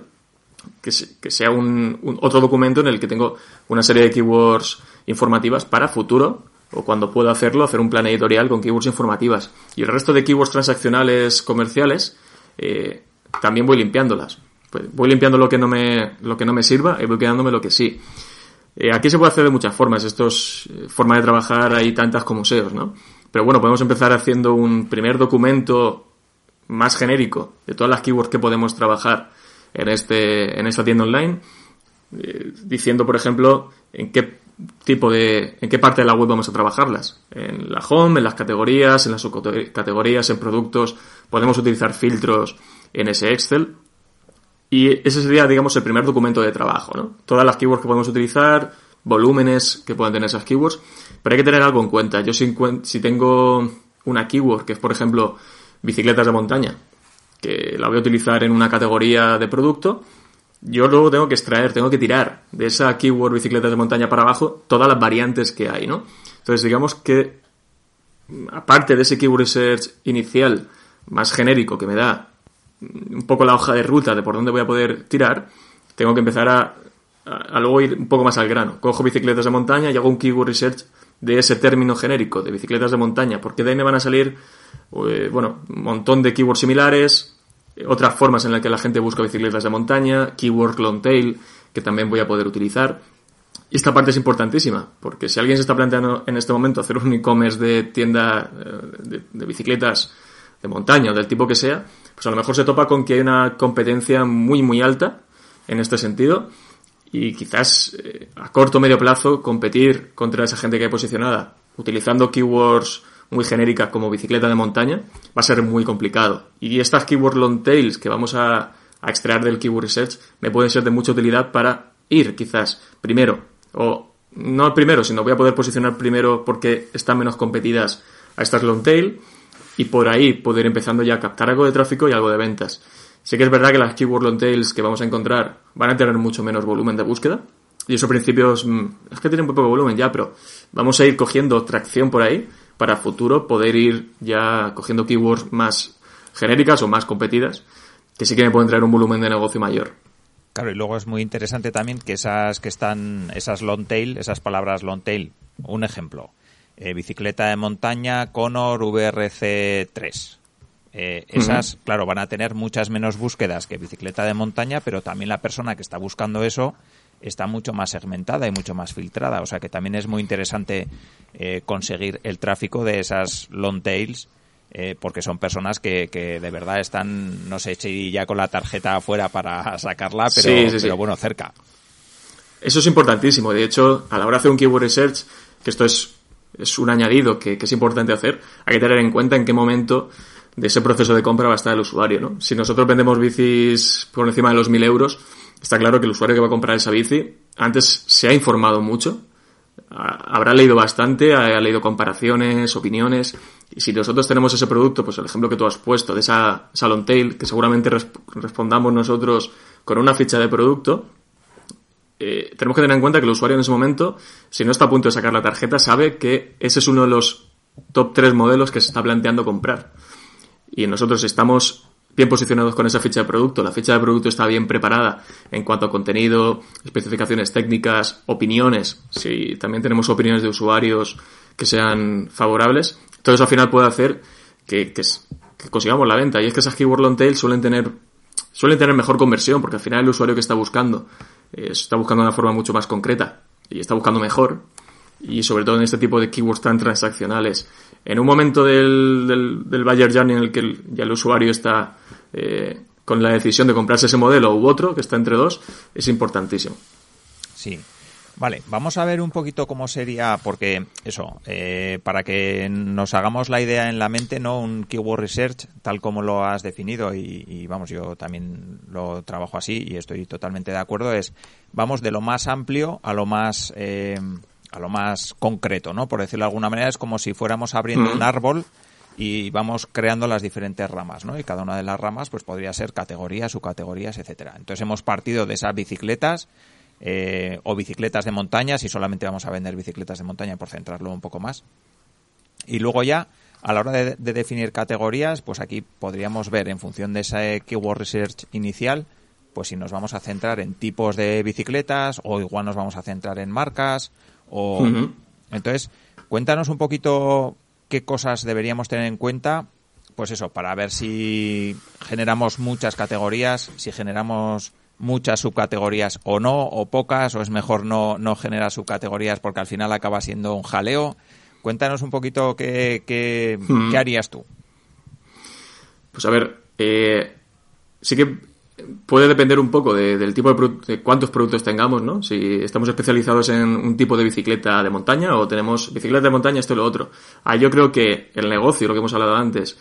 que, sea un, otro documento en el que tengo una serie de keywords informativas para futuro o cuando puedo hacerlo, hacer un plan editorial con keywords informativas. Y el resto de keywords transaccionales comerciales, eh, también voy limpiándolas. Pues voy limpiando lo que no me, lo que no me sirva y voy quedándome lo que sí. Eh, aquí se puede hacer de muchas formas. Esto es forma de trabajar, hay tantas como SEOs, ¿no? Pero bueno, podemos empezar haciendo un primer documento más genérico de todas las keywords que podemos trabajar en, este, en esta tienda online, eh, diciendo, por ejemplo, en qué tipo de, en qué parte de la web vamos a trabajarlas. En la home, en las categorías, en las subcategorías, en productos. Podemos utilizar filtros en ese Excel. Y ese sería, digamos, el primer documento de trabajo, ¿no? Todas las keywords que podemos utilizar, volúmenes que puedan tener esas keywords. Pero hay que tener algo en cuenta. Yo si, si tengo una keyword que es, por ejemplo, bicicletas de montaña, que la voy a utilizar en una categoría de producto, yo luego tengo que extraer, tengo que tirar de esa keyword bicicletas de montaña para abajo todas las variantes que hay, ¿no? Entonces, digamos que, aparte de ese keyword research inicial más genérico que me da un poco la hoja de ruta de por dónde voy a poder tirar, tengo que empezar a, a, luego ir un poco más al grano. Cojo bicicletas de montaña y hago un keyword research de ese término genérico de bicicletas de montaña, porque de ahí me van a salir eh, bueno, un montón de keywords similares, otras formas en las que la gente busca bicicletas de montaña, keyword long tail, que también voy a poder utilizar. Y esta parte es importantísima, porque si alguien se está planteando en este momento hacer un e-commerce de tienda eh, de, bicicletas de montaña o del tipo que sea, pues a lo mejor se topa con que hay una competencia muy, muy alta en este sentido y quizás a corto o medio plazo competir contra esa gente que hay posicionada utilizando keywords muy genéricas como bicicleta de montaña, va a ser muy complicado. Y estas keyword long tails que vamos a, extraer del keyword research me pueden ser de mucha utilidad para ir quizás primero, o no primero, sino voy a poder posicionar primero porque están menos competidas a estas long tail y por ahí poder empezando ya a captar algo de tráfico y algo de ventas. Sí que es verdad que las keyword long tails que vamos a encontrar van a tener mucho menos volumen de búsqueda. Y eso principios mm, es que tienen un poco volumen ya, pero vamos a ir cogiendo tracción por ahí para futuro poder ir ya cogiendo keywords más genéricas o más competidas que sí que me pueden traer un volumen de negocio mayor. Claro, y luego es muy interesante también que esas que están, esas long tail, esas palabras long tail, un ejemplo, eh, bicicleta de montaña, Conor VRC3. Eh, esas, claro, van a tener muchas menos búsquedas que bicicleta de montaña, pero también la persona que está buscando eso está mucho más segmentada y mucho más filtrada. O sea que también es muy interesante eh, conseguir el tráfico de esas long tails. Eh, porque son personas que, que, de verdad están, no sé si ya con la tarjeta afuera para sacarla, pero, pero bueno, cerca. Eso es importantísimo. De hecho, a la hora de hacer un keyword research, que esto es, es un añadido que, que, es importante hacer, hay que tener en cuenta en qué momento de ese proceso de compra va a estar el usuario. ¿no? Si nosotros vendemos bicis por encima de los 1000 euros, está claro que el usuario que va a comprar esa bici antes se ha informado mucho, habrá leído bastante, ha leído comparaciones, opiniones, y si nosotros tenemos ese producto, pues el ejemplo que tú has puesto de esa Salon Tail, que seguramente respondamos nosotros con una ficha de producto, eh, tenemos que tener en cuenta que el usuario en ese momento, si no está a punto de sacar la tarjeta, sabe que ese es uno de los top 3 modelos que se está planteando comprar. Y nosotros estamos bien posicionados con esa ficha de producto, la ficha de producto está bien preparada en cuanto a contenido, especificaciones técnicas, opiniones, si también tenemos opiniones de usuarios que sean favorables, todo eso al final puede hacer que, consigamos la venta. Y es que esas keyword long tail suelen tener, suelen tener mejor conversión, porque al final el usuario que está buscando eh, está buscando de una forma mucho más concreta y está buscando mejor. Y sobre todo en este tipo de keywords tan transaccionales. En un momento del, del, del buyer journey en el que ya el usuario está eh, con la decisión de comprarse ese modelo u otro, que está entre dos, es importantísimo. Sí. Vale, vamos a ver un poquito cómo sería, porque eso, eh, para que nos hagamos la idea en la mente, ¿no? Un keyword research, tal como lo has definido, y, vamos, yo también lo trabajo así y estoy totalmente de acuerdo, es vamos de lo más amplio a lo más eh, a lo más concreto, ¿no? Por decirlo de alguna manera, es como si fuéramos abriendo un árbol y vamos creando las diferentes ramas, ¿no? Y cada una de las ramas, pues podría ser categorías, subcategorías, etcétera. Entonces hemos partido de esas bicicletas eh, o bicicletas de montaña, si solamente vamos a vender bicicletas de montaña, por centrarlo un poco más. Y luego ya, a la hora de, definir categorías, pues aquí podríamos ver en función de ese keyword research inicial, pues si nos vamos a centrar en tipos de bicicletas o igual nos vamos a centrar en marcas o entonces cuéntanos un poquito qué cosas deberíamos tener en cuenta pues eso para ver si generamos muchas categorías si generamos muchas subcategorías o no, o pocas, o es mejor no, no generar subcategorías porque al final acaba siendo un jaleo. Cuéntanos un poquito qué, qué, harías tú. Pues a ver, eh, sí que puede depender un poco del tipo de, de, cuántos productos tengamos, ¿no? Si estamos especializados en un tipo de bicicleta de montaña o tenemos bicicleta de montaña, esto y lo otro. Ah, yo creo que el negocio, lo que hemos hablado antes,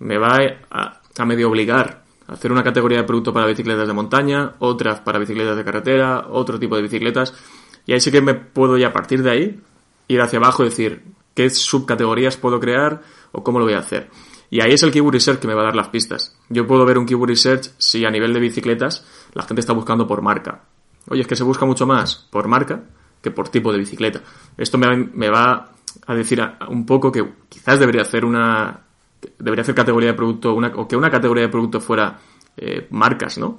me va a, a medio obligar hacer una categoría de producto para bicicletas de montaña, otras para bicicletas de carretera, otro tipo de bicicletas. Y ahí sí que me puedo ya a partir de ahí ir hacia abajo y decir qué subcategorías puedo crear o cómo lo voy a hacer. Y ahí es el Keyword Research que me va a dar las pistas. Yo puedo ver un Keyword Research si a nivel de bicicletas la gente está buscando por marca. Oye, es que se busca mucho más por marca que por tipo de bicicleta. Esto me, va a decir un poco que quizás debería hacer una debería hacer categoría de producto, una, o que una categoría de producto fuera eh, marcas, ¿no?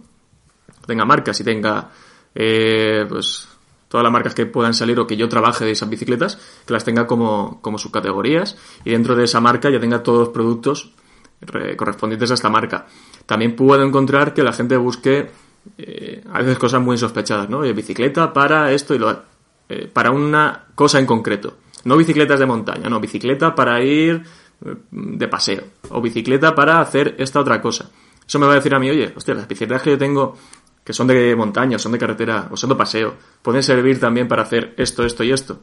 Tenga marcas y tenga, eh, pues, todas las marcas que puedan salir o que yo trabaje de esas bicicletas, que las tenga como, como subcategorías y dentro de esa marca ya tenga todos los productos correspondientes a esta marca. También puedo encontrar que la gente busque eh, a veces cosas muy sospechadas, ¿no? bicicleta para esto y lo para una cosa en concreto. No bicicletas de montaña, no, bicicleta para ir de paseo o bicicleta para hacer esta otra cosa. Eso me va a decir a mí, oye, hostia, las bicicletas que yo tengo que son de montaña, son de carretera o son de paseo, pueden servir también para hacer esto, esto y esto.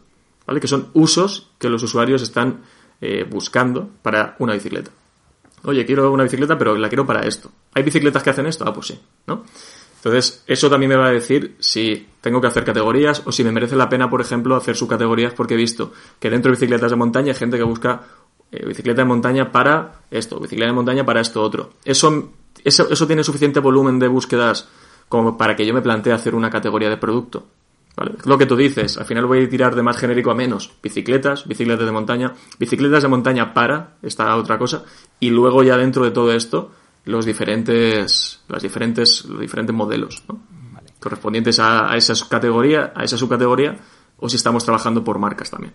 ¿Vale? Que son usos que los usuarios están eh, buscando para una bicicleta. Oye, quiero una bicicleta, pero la quiero para esto. ¿Hay bicicletas que hacen esto? Ah, pues sí, ¿no? Entonces, eso también me va a decir si tengo que hacer categorías o si me merece la pena, por ejemplo, hacer subcategorías porque he visto que dentro de bicicletas de montaña hay gente que busca eh, bicicleta de montaña para esto, bicicleta de montaña para esto otro. Eso, eso, eso tiene suficiente volumen de búsquedas como para que yo me plantee hacer una categoría de producto. ¿Vale? Lo que tú dices, al final voy a tirar de más genérico a menos. Bicicletas, bicicletas de montaña, bicicletas de montaña para esta otra cosa, y luego ya dentro de todo esto, los diferentes, las diferentes, los diferentes modelos, correspondientes a, a esa categoría, a esa subcategoría, o si estamos trabajando por marcas también.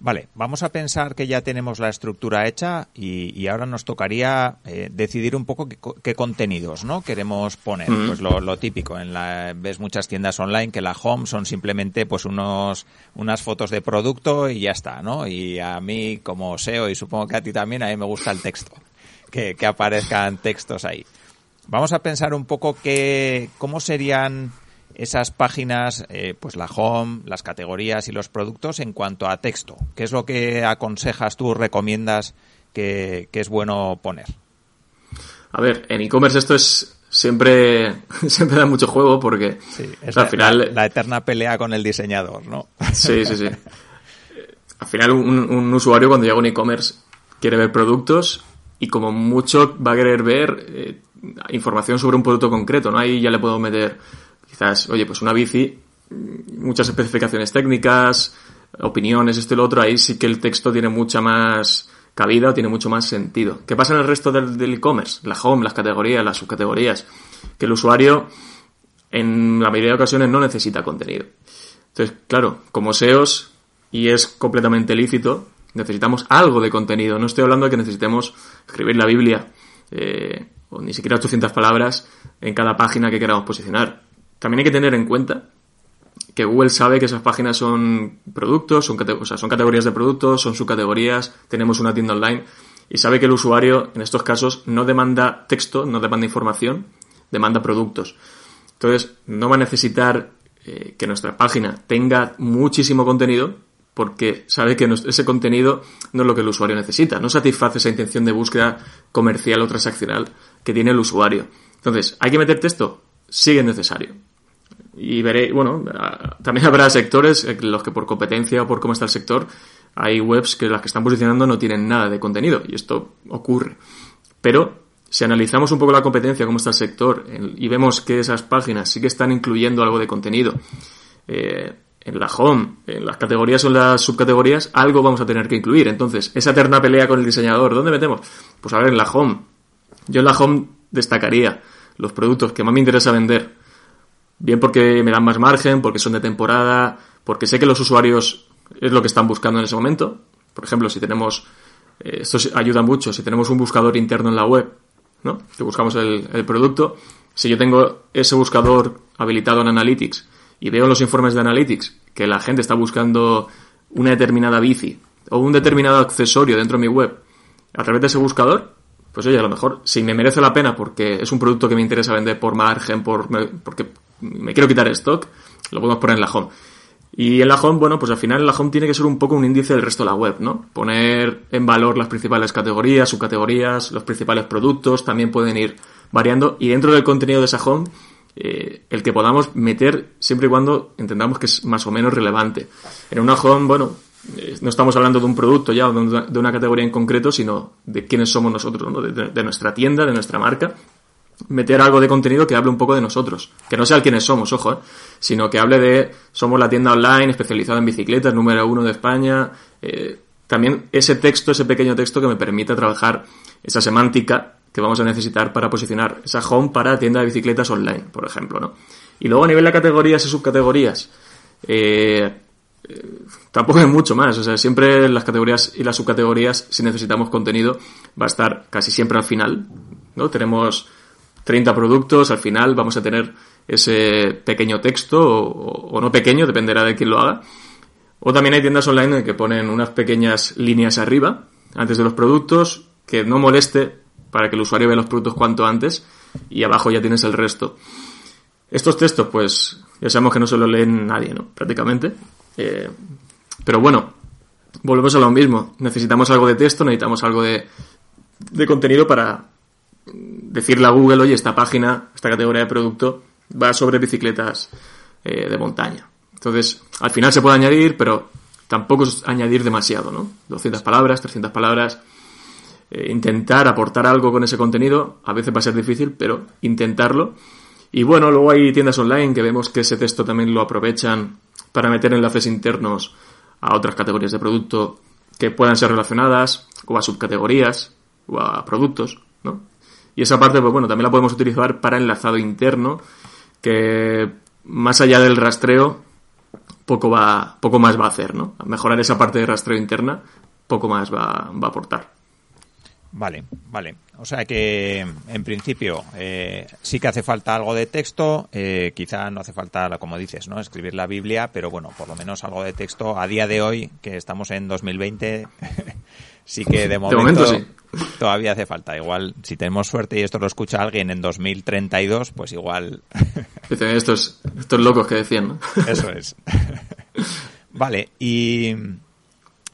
Vale, vamos a pensar que ya tenemos la estructura hecha y, ahora nos tocaría eh, decidir un poco qué, contenidos no queremos poner. Pues lo, típico, en la, ves muchas tiendas online que la home son simplemente pues unos unas fotos de producto y ya está, ¿no? Y a mí como SEO y supongo que a ti también, a mí me gusta el texto, que, que aparezcan textos ahí. Vamos a pensar un poco que, cómo serían esas páginas, eh, pues la home, las categorías y los productos en cuanto a texto. ¿Qué es lo que aconsejas tú, recomiendas que, es bueno poner? A ver, en e-commerce esto es siempre, siempre da mucho juego porque al final... La, eterna pelea con el diseñador, ¿no? Sí, sí, sí. Al final un, usuario cuando llega a un e-commerce quiere ver productos y como mucho va a querer ver eh, información sobre un producto concreto, ¿no? Ahí ya le puedo meter Quizás, oye, pues una bici, muchas especificaciones técnicas, opiniones, esto y lo otro, ahí sí que el texto tiene mucha más cabida o tiene mucho más sentido. ¿Qué pasa en el resto del e-commerce? la home, las categorías, las subcategorías. Que el usuario en la mayoría de ocasiones no necesita contenido. Entonces, claro, como SEOs, y es completamente lícito, necesitamos algo de contenido. No estoy hablando de que necesitemos escribir la Biblia eh, o ni siquiera 800 palabras en cada página que queramos posicionar. También hay que tener en cuenta que Google sabe que esas páginas son productos, son, categorías de productos, son subcategorías, tenemos una tienda online y sabe que el usuario en estos casos no demanda texto, no demanda información, demanda productos. Entonces, no va a necesitar eh, que nuestra página tenga muchísimo contenido porque sabe que ese contenido no es lo que el usuario necesita, no satisface esa intención de búsqueda comercial o transaccional que tiene el usuario. Entonces, ¿hay que meter texto? Sigue necesario. Y veré, bueno, también habrá sectores en los que por competencia o por cómo está el sector, hay webs que las que están posicionando no tienen nada de contenido, y esto ocurre. Pero si analizamos un poco la competencia, cómo está el sector, y vemos que esas páginas sí que están incluyendo algo de contenido, eh, en la home, en las categorías o en las subcategorías, algo vamos a tener que incluir. Entonces, esa eterna pelea con el diseñador, ¿dónde metemos? Pues a ver, en la home. Yo en la home destacaría los productos que más me interesa vender. Bien porque me dan más margen, porque son de temporada, porque sé que los usuarios es lo que están buscando en ese momento. Por ejemplo, si tenemos, eh, esto ayuda mucho, si tenemos un buscador interno en la web, ¿no? Que buscamos el, producto, si yo tengo ese buscador habilitado en Analytics y veo en los informes de Analytics que la gente está buscando una determinada bici o un determinado accesorio dentro de mi web a través de ese buscador, pues oye, a lo mejor si me merece la pena porque es un producto que me interesa vender por margen, por, porque me quiero quitar stock, lo podemos poner en la home. Y en la home, bueno, pues al final la home tiene que ser un poco un índice del resto de la web, ¿no? Poner en valor las principales categorías, subcategorías, los principales productos, también pueden ir variando. Y dentro del contenido de esa home, eh, el que podamos meter siempre y cuando entendamos que es más o menos relevante. En una home, bueno, eh, no estamos hablando de un producto ya, de una, categoría en concreto, sino de quiénes somos nosotros, ¿no? de, nuestra tienda, de nuestra marca. Meter algo de contenido que hable un poco de nosotros. Que no sea quiénes somos, ojo, ¿eh? sino que hable de somos la tienda online especializada en bicicletas, número uno de España. también ese texto, ese pequeño texto que me permita trabajar esa semántica que vamos a necesitar para posicionar esa home para tienda de bicicletas online, por ejemplo, ¿no? Y luego a nivel de categorías y subcategorías, eh, eh, tampoco hay mucho más, o sea, siempre las categorías y las subcategorías, si necesitamos contenido, va a estar casi siempre al final, ¿no? Tenemos 30 productos, al final vamos a tener ese pequeño texto, o, no pequeño, dependerá de quién lo haga. O también hay tiendas online que ponen unas pequeñas líneas arriba, antes de los productos, que no moleste para que el usuario vea los productos cuanto antes y abajo ya tienes el resto. Estos textos, pues, ya sabemos que no se lo leen nadie, ¿no? Prácticamente. Eh, pero bueno, volvemos a lo mismo. Necesitamos algo de texto, necesitamos algo de contenido para decirle a Google, oye, esta página, esta categoría de producto va sobre bicicletas eh, de montaña. Entonces, al final se puede añadir, pero tampoco es añadir demasiado, ¿no? 200 palabras, 300 palabras. Eh, intentar aportar algo con ese contenido. A veces va a ser difícil, pero intentarlo. Y bueno, luego hay tiendas online que vemos que ese texto también lo aprovechan para meter enlaces internos a otras categorías de producto que puedan ser relacionadas, o a subcategorías, o a productos, ¿no? Y esa parte, pues bueno, también la podemos utilizar para enlazado interno, que más allá del rastreo, poco va, poco más va a hacer, ¿no? mejorar esa parte de rastreo interna, poco más va, va a aportar. Vale, vale. O sea que, en principio, eh, sí que hace falta algo de texto. Eh, quizá no hace falta, como dices, no escribir la Biblia, pero bueno, por lo menos algo de texto. A día de hoy, que estamos en 2020, sí que de momento, todavía hace falta. Igual, si tenemos suerte y esto lo escucha alguien en 2032, pues igual. estos, estos locos que decían, ¿no? Eso es. vale, y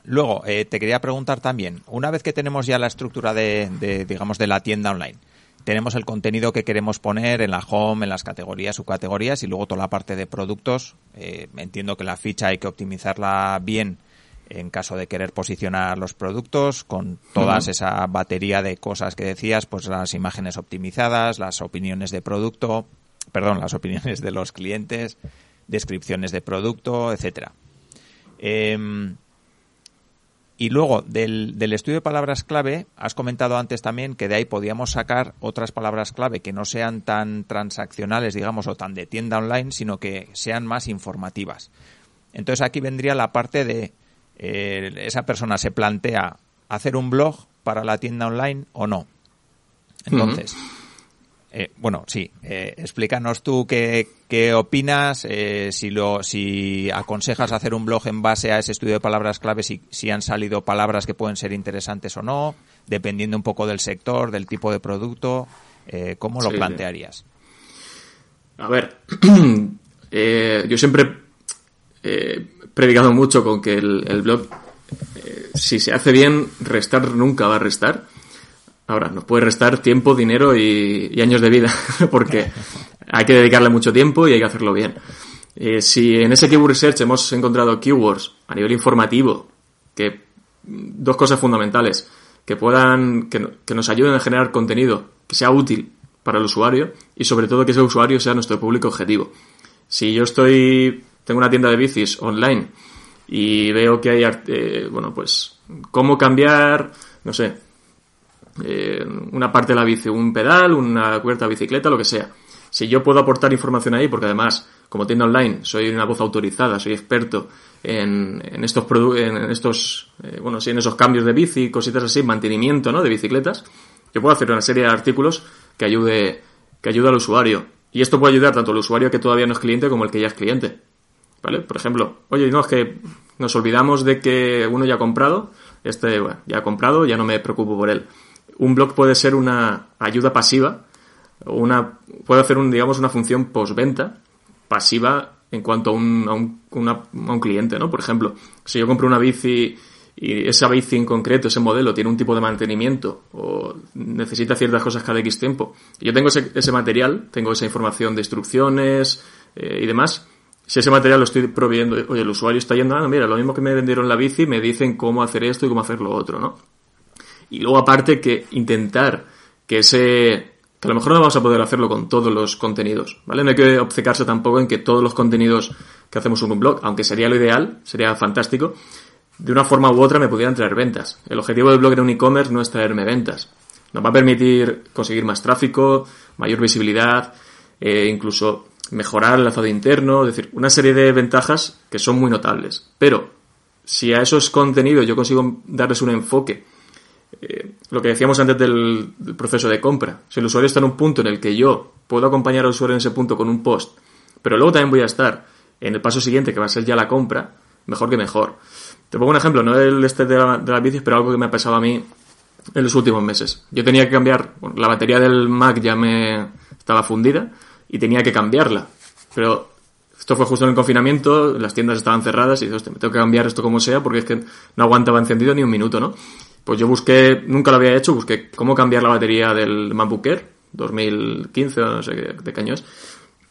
Luego, eh, te quería preguntar también, una vez que tenemos ya la estructura de, digamos, de la tienda online, tenemos el contenido que queremos poner en la home, en las categorías, subcategorías y luego toda la parte de productos. Eh, entiendo que la ficha hay que optimizarla bien en caso de querer posicionar los productos con toda esa batería de cosas que decías, pues las imágenes optimizadas, las opiniones de producto, perdón, las opiniones de los clientes, descripciones de producto, etcétera. Em, Y luego, del, del, estudio de palabras clave, has comentado antes también que de ahí podíamos sacar otras palabras clave que no sean tan transaccionales, digamos, o tan de tienda online, sino que sean más informativas. Entonces aquí vendría la parte de eh, esa persona se plantea hacer un blog para la tienda online o no. Entonces, eh, bueno, sí, eh, explícanos tú qué, qué opinas, si, lo, si aconsejas hacer un blog en base a ese estudio de palabras claves, si, si han salido palabras que pueden ser interesantes o no, dependiendo un poco del sector, del tipo de producto, ¿cómo lo plantearías? A ver, yo siempre he predicado mucho con que el, blog, si se hace bien, restar nunca va a restar Ahora, nos puede restar tiempo, dinero y, años de vida, porque hay que dedicarle mucho tiempo y hay que hacerlo bien. Eh, si en ese Keyword Research hemos encontrado keywords a nivel informativo, que dos cosas fundamentales, que puedan, que nos ayuden a generar contenido que sea útil para el usuario y sobre todo que ese usuario sea nuestro público objetivo. Si yo estoy, tengo una tienda de bicis online y veo que hay, eh, bueno, pues, cómo cambiar, no sé, eh, una parte de la bici, un pedal, una cubierta de bicicleta, lo que sea. Si yo puedo aportar información ahí, porque además, como tienda online, soy una voz autorizada, soy experto en, en estos en estos, eh, bueno, sí, en esos cambios de bici, cositas así, mantenimiento, ¿no? De bicicletas, yo puedo hacer una serie de artículos que ayude, que ayude al usuario. Y esto puede ayudar tanto al usuario que todavía no es cliente como el que ya es cliente. ¿Vale? Por ejemplo, oye, no, es que nos olvidamos de que uno ya ha comprado, este, bueno, ya ha comprado, ya no me preocupo por él un blog puede ser una ayuda pasiva, una, puede hacer un, digamos, una función postventa pasiva en cuanto a un, a un, a un cliente, ¿no? Por ejemplo, si yo compro una bici y esa bici en concreto, ese modelo, tiene un tipo de mantenimiento o necesita ciertas cosas cada X tiempo, y yo tengo ese, ese material, tengo esa información de instrucciones eh, y demás, si ese material lo estoy proveyendo, oye, el usuario está yendo, ah, mira, lo mismo que me vendieron la bici, me dicen cómo hacer esto y cómo hacer lo otro, ¿no? Y luego aparte que intentar que ese... que a lo mejor no vamos a poder hacerlo con todos los contenidos, ¿vale? No hay que obcecarse tampoco en que todos los contenidos que hacemos en un blog, aunque sería lo ideal, sería fantástico, de una forma u otra me pudieran traer ventas. El objetivo del blog en un e-commerce no es traerme ventas. Nos va a permitir conseguir más tráfico, mayor visibilidad, e incluso mejorar el lazado interno, es decir, una serie de ventajas que son muy notables. Pero si a esos contenidos yo consigo darles un enfoque eh, lo que decíamos antes del, proceso de compra. Si el usuario está en un punto en el que yo puedo acompañar al usuario en ese punto con un post, pero luego también voy a estar en el paso siguiente, que va a ser ya la compra, mejor que mejor. Te pongo un ejemplo, no el este de, la, de las bicis, pero algo que me ha pasado a mí en los últimos meses. Yo tenía que cambiar, la batería del Mac ya me estaba fundida y tenía que cambiarla. Pero esto fue justo en el confinamiento, las tiendas estaban cerradas y dije, me tengo que cambiar esto como sea porque es que no aguantaba encendido ni un minuto, ¿no? Pues yo busqué, nunca lo había hecho, busqué cómo cambiar la batería del MacBook Air 2015 o no sé qué, de qué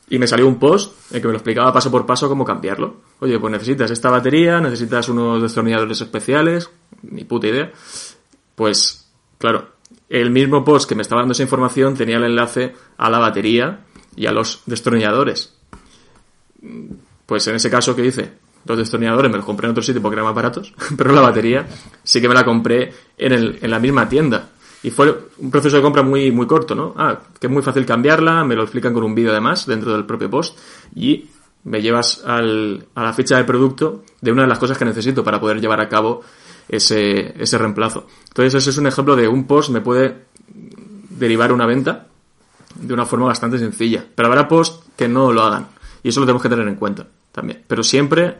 Y me salió un post en que me lo explicaba paso por paso cómo cambiarlo. Oye, pues necesitas esta batería, necesitas unos destornilladores especiales, ni puta idea. Pues, claro, el mismo post que me estaba dando esa información tenía el enlace a la batería y a los destornilladores. Pues en ese caso, ¿qué hice? Los destornilladores me los compré en otro sitio porque eran más baratos, pero la batería sí que me la compré en, el, en la misma tienda. Y fue un proceso de compra muy, muy corto, ¿no? Ah, que es muy fácil cambiarla, me lo explican con un vídeo además dentro del propio post y me llevas al, a la ficha de producto de una de las cosas que necesito para poder llevar a cabo ese, ese reemplazo. Entonces ese es un ejemplo de un post me puede derivar una venta de una forma bastante sencilla. Pero habrá posts que no lo hagan. Y eso lo tenemos que tener en cuenta también. Pero siempre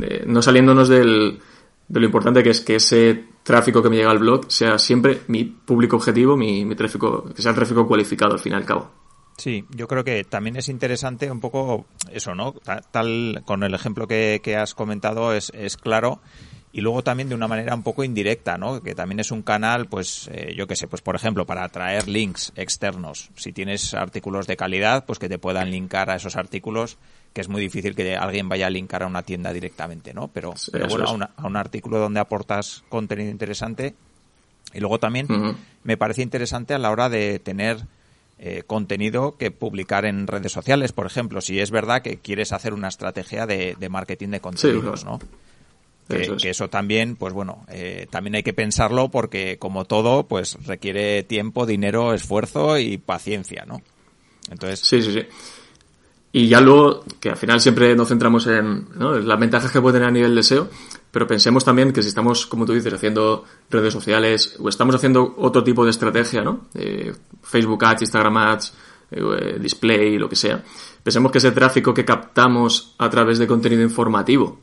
eh, no saliéndonos del, de lo importante que es que ese tráfico que me llega al blog sea siempre mi público objetivo, mi, tráfico, que sea el tráfico cualificado al fin y al cabo. Sí, yo creo que también es interesante un poco eso, ¿no? Tal, con el ejemplo que, que has comentado es, es claro y luego también de una manera un poco indirecta, ¿no? Que también es un canal, pues, eh, yo qué sé, pues por ejemplo, para atraer links externos. Si tienes artículos de calidad, pues que te puedan linkar a esos artículos, que es muy difícil que alguien vaya a linkar a una tienda directamente, ¿no? Pero, bueno, a, un artículo donde aportas contenido interesante. Y luego también me parece interesante a la hora de tener eh, contenido que publicar en redes sociales, por ejemplo, si es verdad que quieres hacer una estrategia de, marketing de contenidos, ¿no? Que eso, también, pues bueno, eh, también hay que pensarlo porque como todo, pues requiere tiempo, dinero, esfuerzo y paciencia, ¿no? Entonces. Sí, sí, sí. Y ya luego, que al final siempre nos centramos en las ventajas que puede tener a nivel de SEO, pero pensemos también que si estamos, como tú dices, haciendo redes sociales o estamos haciendo otro tipo de estrategia, ¿no? Eh, Facebook Ads, Instagram Ads, eh, Display, lo que sea, pensemos que ese tráfico que captamos a través de contenido informativo,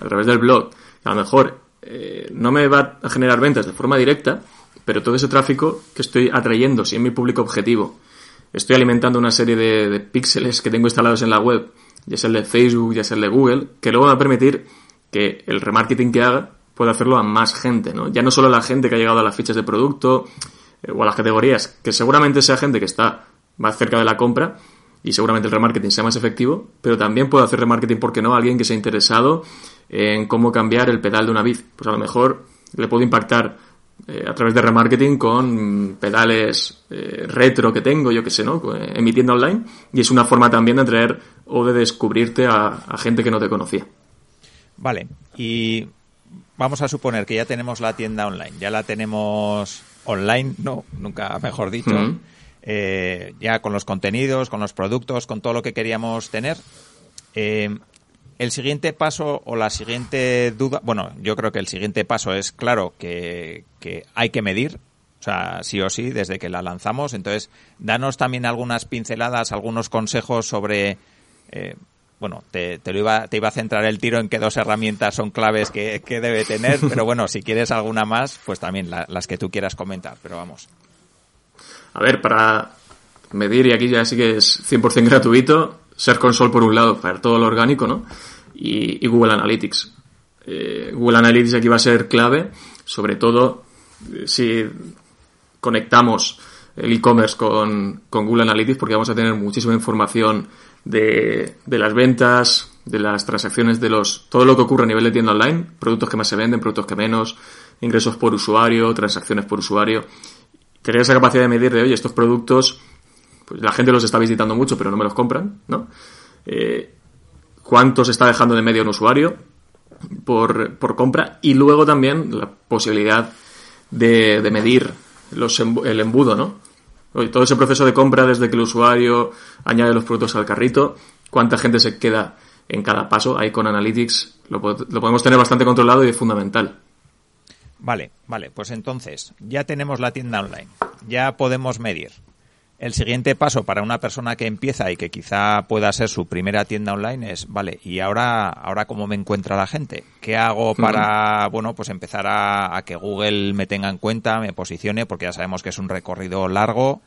a través del blog, a lo mejor eh, no me va a generar ventas de forma directa, pero todo ese tráfico que estoy atrayendo, si es mi público objetivo, estoy alimentando una serie de, píxeles que tengo instalados en la web, ya sea el de Facebook, ya sea el de Google, que luego va a permitir que el remarketing que haga pueda hacerlo a más gente, ¿no? Ya no solo la gente que ha llegado a las fichas de producto eh, o a las categorías, que seguramente sea gente que está más cerca de la compra y seguramente el remarketing sea más efectivo, pero también puedo hacer remarketing, ¿por qué no?, a alguien que se interesado en cómo cambiar el pedal de una vid. Pues a lo mejor le puedo impactar eh, a través de remarketing con pedales eh, retro que tengo, yo que sé, ¿no? Emitiendo online. Y es una forma también de atraer o de descubrirte a, gente que no te conocía. Vale. Y vamos a suponer que ya tenemos la tienda online. Ya la tenemos online, no, nunca mejor dicho. Eh, ya con los contenidos, con los productos, con todo lo que queríamos tener. Eh, el siguiente paso o la siguiente duda, bueno, yo creo que el siguiente paso es claro que, hay que medir, o sea, sí o sí, desde que la lanzamos. Entonces, danos también algunas pinceladas, algunos consejos sobre, eh, bueno, te, lo iba, te iba a centrar el tiro en qué dos herramientas son claves que, debe tener, pero bueno, si quieres alguna más, pues también las que tú quieras comentar, pero vamos. A ver, para medir, y aquí ya sí que es 100% gratuito, Search Console por un lado, para todo lo orgánico, ¿no? Y, Google Analytics. Eh, Google Analytics aquí va a ser clave, sobre todo eh, si conectamos el e-commerce con, Google Analytics, porque vamos a tener muchísima información de, de, las ventas, de las transacciones, de los todo lo que ocurre a nivel de tienda online, productos que más se venden, productos que menos, ingresos por usuario, transacciones por usuario. Tener esa capacidad de medir de, oye, estos productos pues la gente los está visitando mucho, pero no me los compran, ¿no? Eh, ¿Cuánto se está dejando de medio un usuario por, compra? Y luego también la posibilidad de, medir los, el embudo, ¿no? Todo ese proceso de compra desde que el usuario añade los productos al carrito, cuánta gente se queda en cada paso, ahí con Analytics lo, lo podemos tener bastante controlado y es fundamental. Vale, vale, pues entonces ya tenemos la tienda online, ya podemos medir. El siguiente paso para una persona que empieza y que quizá pueda ser su primera tienda online es, vale, ¿y ahora, ahora cómo me encuentra la gente? ¿Qué hago para, bueno, pues empezar a, que Google me tenga en cuenta, me posicione, porque ya sabemos que es un recorrido largo,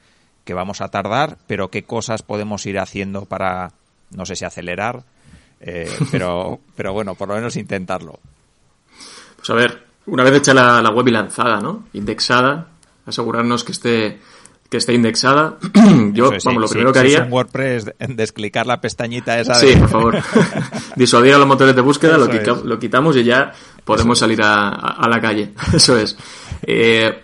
que vamos a tardar, pero qué cosas podemos ir haciendo para, no sé si acelerar, eh, pero, pero bueno, por lo menos intentarlo. Pues a ver, una vez hecha la, la web y lanzada, ¿no? Indexada, asegurarnos que esté que esté indexada. Yo, vamos, lo primero que haría. en WordPress de explicar la pestañita esa. Sí, por favor. Disuadir a los motores de búsqueda, lo, quitamos y ya podemos salir a, la calle. Eso es. Eh,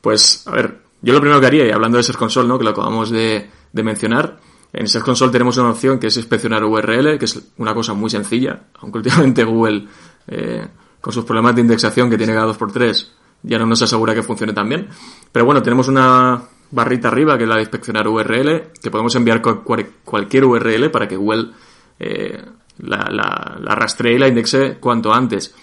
pues, a ver, yo lo primero que haría, y hablando de Search Console, ¿no? que lo acabamos de, mencionar, en Search Console tenemos una opción que es inspeccionar URL, que es una cosa muy sencilla, aunque últimamente Google, eh, con sus problemas de indexación que tiene cada 2x3, ya no nos asegura que funcione tan bien. Pero bueno, tenemos una barrita arriba que es la de inspeccionar URL, que podemos enviar cualquier URL para que Google eh, la, la, rastree y la indexe cuanto antes.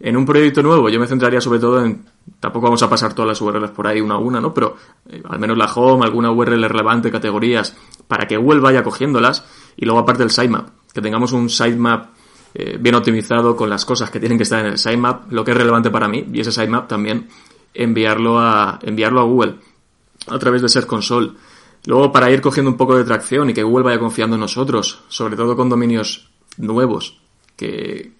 En un proyecto nuevo yo me centraría sobre todo en, tampoco vamos a pasar todas las URLs por ahí una a una, ¿no? Pero eh, al menos la home, alguna URL relevante, categorías, para que Google vaya cogiéndolas y luego aparte el sitemap, que tengamos un sitemap eh, bien optimizado con las cosas que tienen que estar en el sitemap, lo que es relevante para mí, y ese sitemap también enviarlo a, enviarlo a Google a través de Search Console. Luego, para ir cogiendo un poco de tracción y que Google vaya confiando en nosotros, sobre todo con dominios nuevos, que,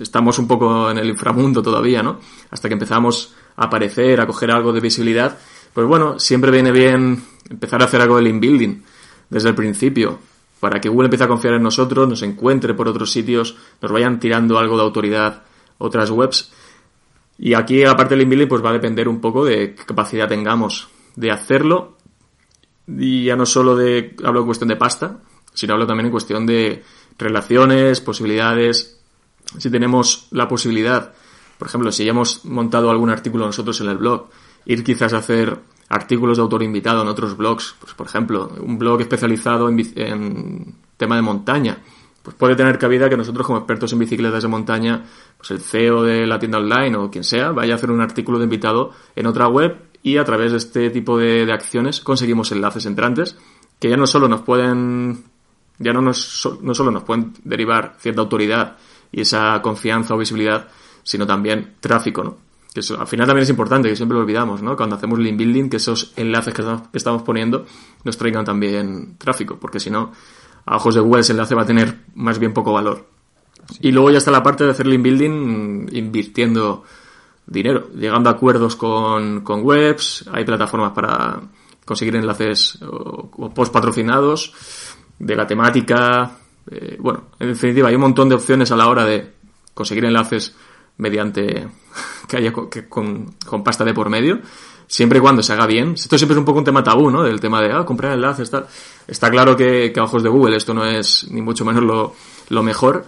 estamos un poco en el inframundo todavía, ¿no? Hasta que empezamos a aparecer, a coger algo de visibilidad, pues bueno, siempre viene bien empezar a hacer algo del inbuilding desde el principio, para que Google empiece a confiar en nosotros, nos encuentre por otros sitios, nos vayan tirando algo de autoridad otras webs. Y aquí, aparte del inbuilding, pues va a depender un poco de qué capacidad tengamos de hacerlo. Y ya no solo de, hablo en cuestión de pasta, sino hablo también en cuestión de relaciones, posibilidades, si tenemos la posibilidad, por ejemplo, si ya hemos montado algún artículo nosotros en el blog, ir quizás a hacer artículos de autor invitado en otros blogs, pues por ejemplo, un blog especializado en, en tema de montaña, pues puede tener cabida que nosotros como expertos en bicicletas de montaña, pues el CEO de la tienda online o quien sea, vaya a hacer un artículo de invitado en otra web y a través de este tipo de, acciones conseguimos enlaces entrantes que ya no solo nos pueden, ya no, nos, no solo nos pueden derivar cierta autoridad y esa confianza o visibilidad, sino también tráfico, ¿no? Que eso, al final también es importante, que siempre lo olvidamos, ¿no? Cuando hacemos link building, que esos enlaces que estamos poniendo nos traigan también tráfico, porque si no, a ojos de Google ese enlace va a tener más bien poco valor. Y luego ya está la parte de hacer link building invirtiendo dinero, llegando a acuerdos con, con webs, hay plataformas para conseguir enlaces o, post patrocinados de la temática. Eh, bueno, en definitiva, hay un montón de opciones a la hora de conseguir enlaces mediante que haya con, con pasta de por medio siempre y cuando se haga bien. Esto siempre es un poco un tema tabú, ¿no? Del tema de, ah, comprar enlaces, tal. Está claro que, a ojos de Google esto no es ni mucho menos lo, lo, mejor,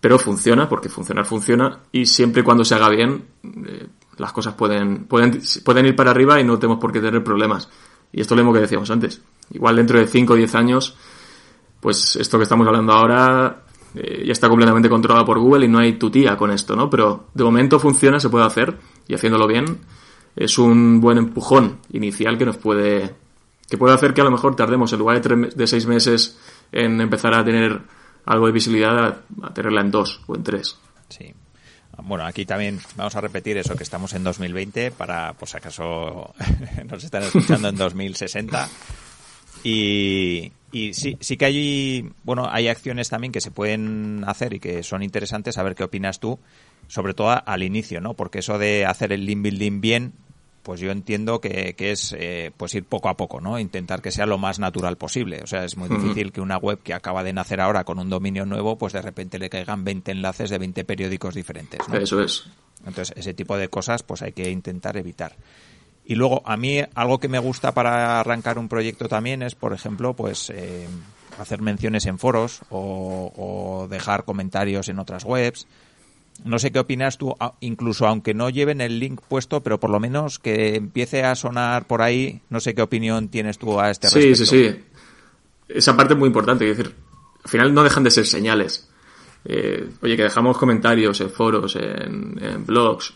pero funciona, porque funcionar funciona, y siempre y cuando se haga bien, eh, las cosas pueden, pueden, pueden ir para arriba y no tenemos por qué tener problemas. Y esto es lo mismo que decíamos antes. Igual dentro de 5 o 10 años, pues esto que estamos hablando ahora eh, ya está completamente controlado por Google y no hay tutía con esto, ¿no? Pero de momento funciona, se puede hacer, y haciéndolo bien, es un buen empujón inicial que nos puede que puede hacer que a lo mejor tardemos en lugar de, de seis meses en empezar a tener algo de visibilidad a, tenerla en dos o en tres. Sí. Bueno, aquí también vamos a repetir eso que estamos en 2020 para, pues acaso nos están escuchando en 2060. Y, y sí, sí que hay, bueno, hay acciones también que se pueden hacer y que son interesantes. A ver qué opinas tú sobre todo al inicio, ¿no? Porque eso de hacer el link building bien, pues yo entiendo que, es eh, pues ir poco a poco, ¿no? Intentar que sea lo más natural posible. O sea, es muy difícil que una web que acaba de nacer ahora con un dominio nuevo, pues de repente le caigan 20 enlaces de 20 periódicos diferentes, ¿no? Eso es. Entonces, ese tipo de cosas, pues hay que intentar evitar. Y luego, a mí, algo que me gusta para arrancar un proyecto también es, por ejemplo, pues eh, hacer menciones en foros o, o dejar comentarios en otras webs no sé qué opinas tú, incluso aunque no lleven el link puesto, pero por lo menos que empiece a sonar por ahí, no sé qué opinión tienes tú a este respecto. Sí, sí, sí. Esa parte es muy importante, es decir, al final no dejan de ser señales. Eh, oye, que dejamos comentarios en foros, en, blogs,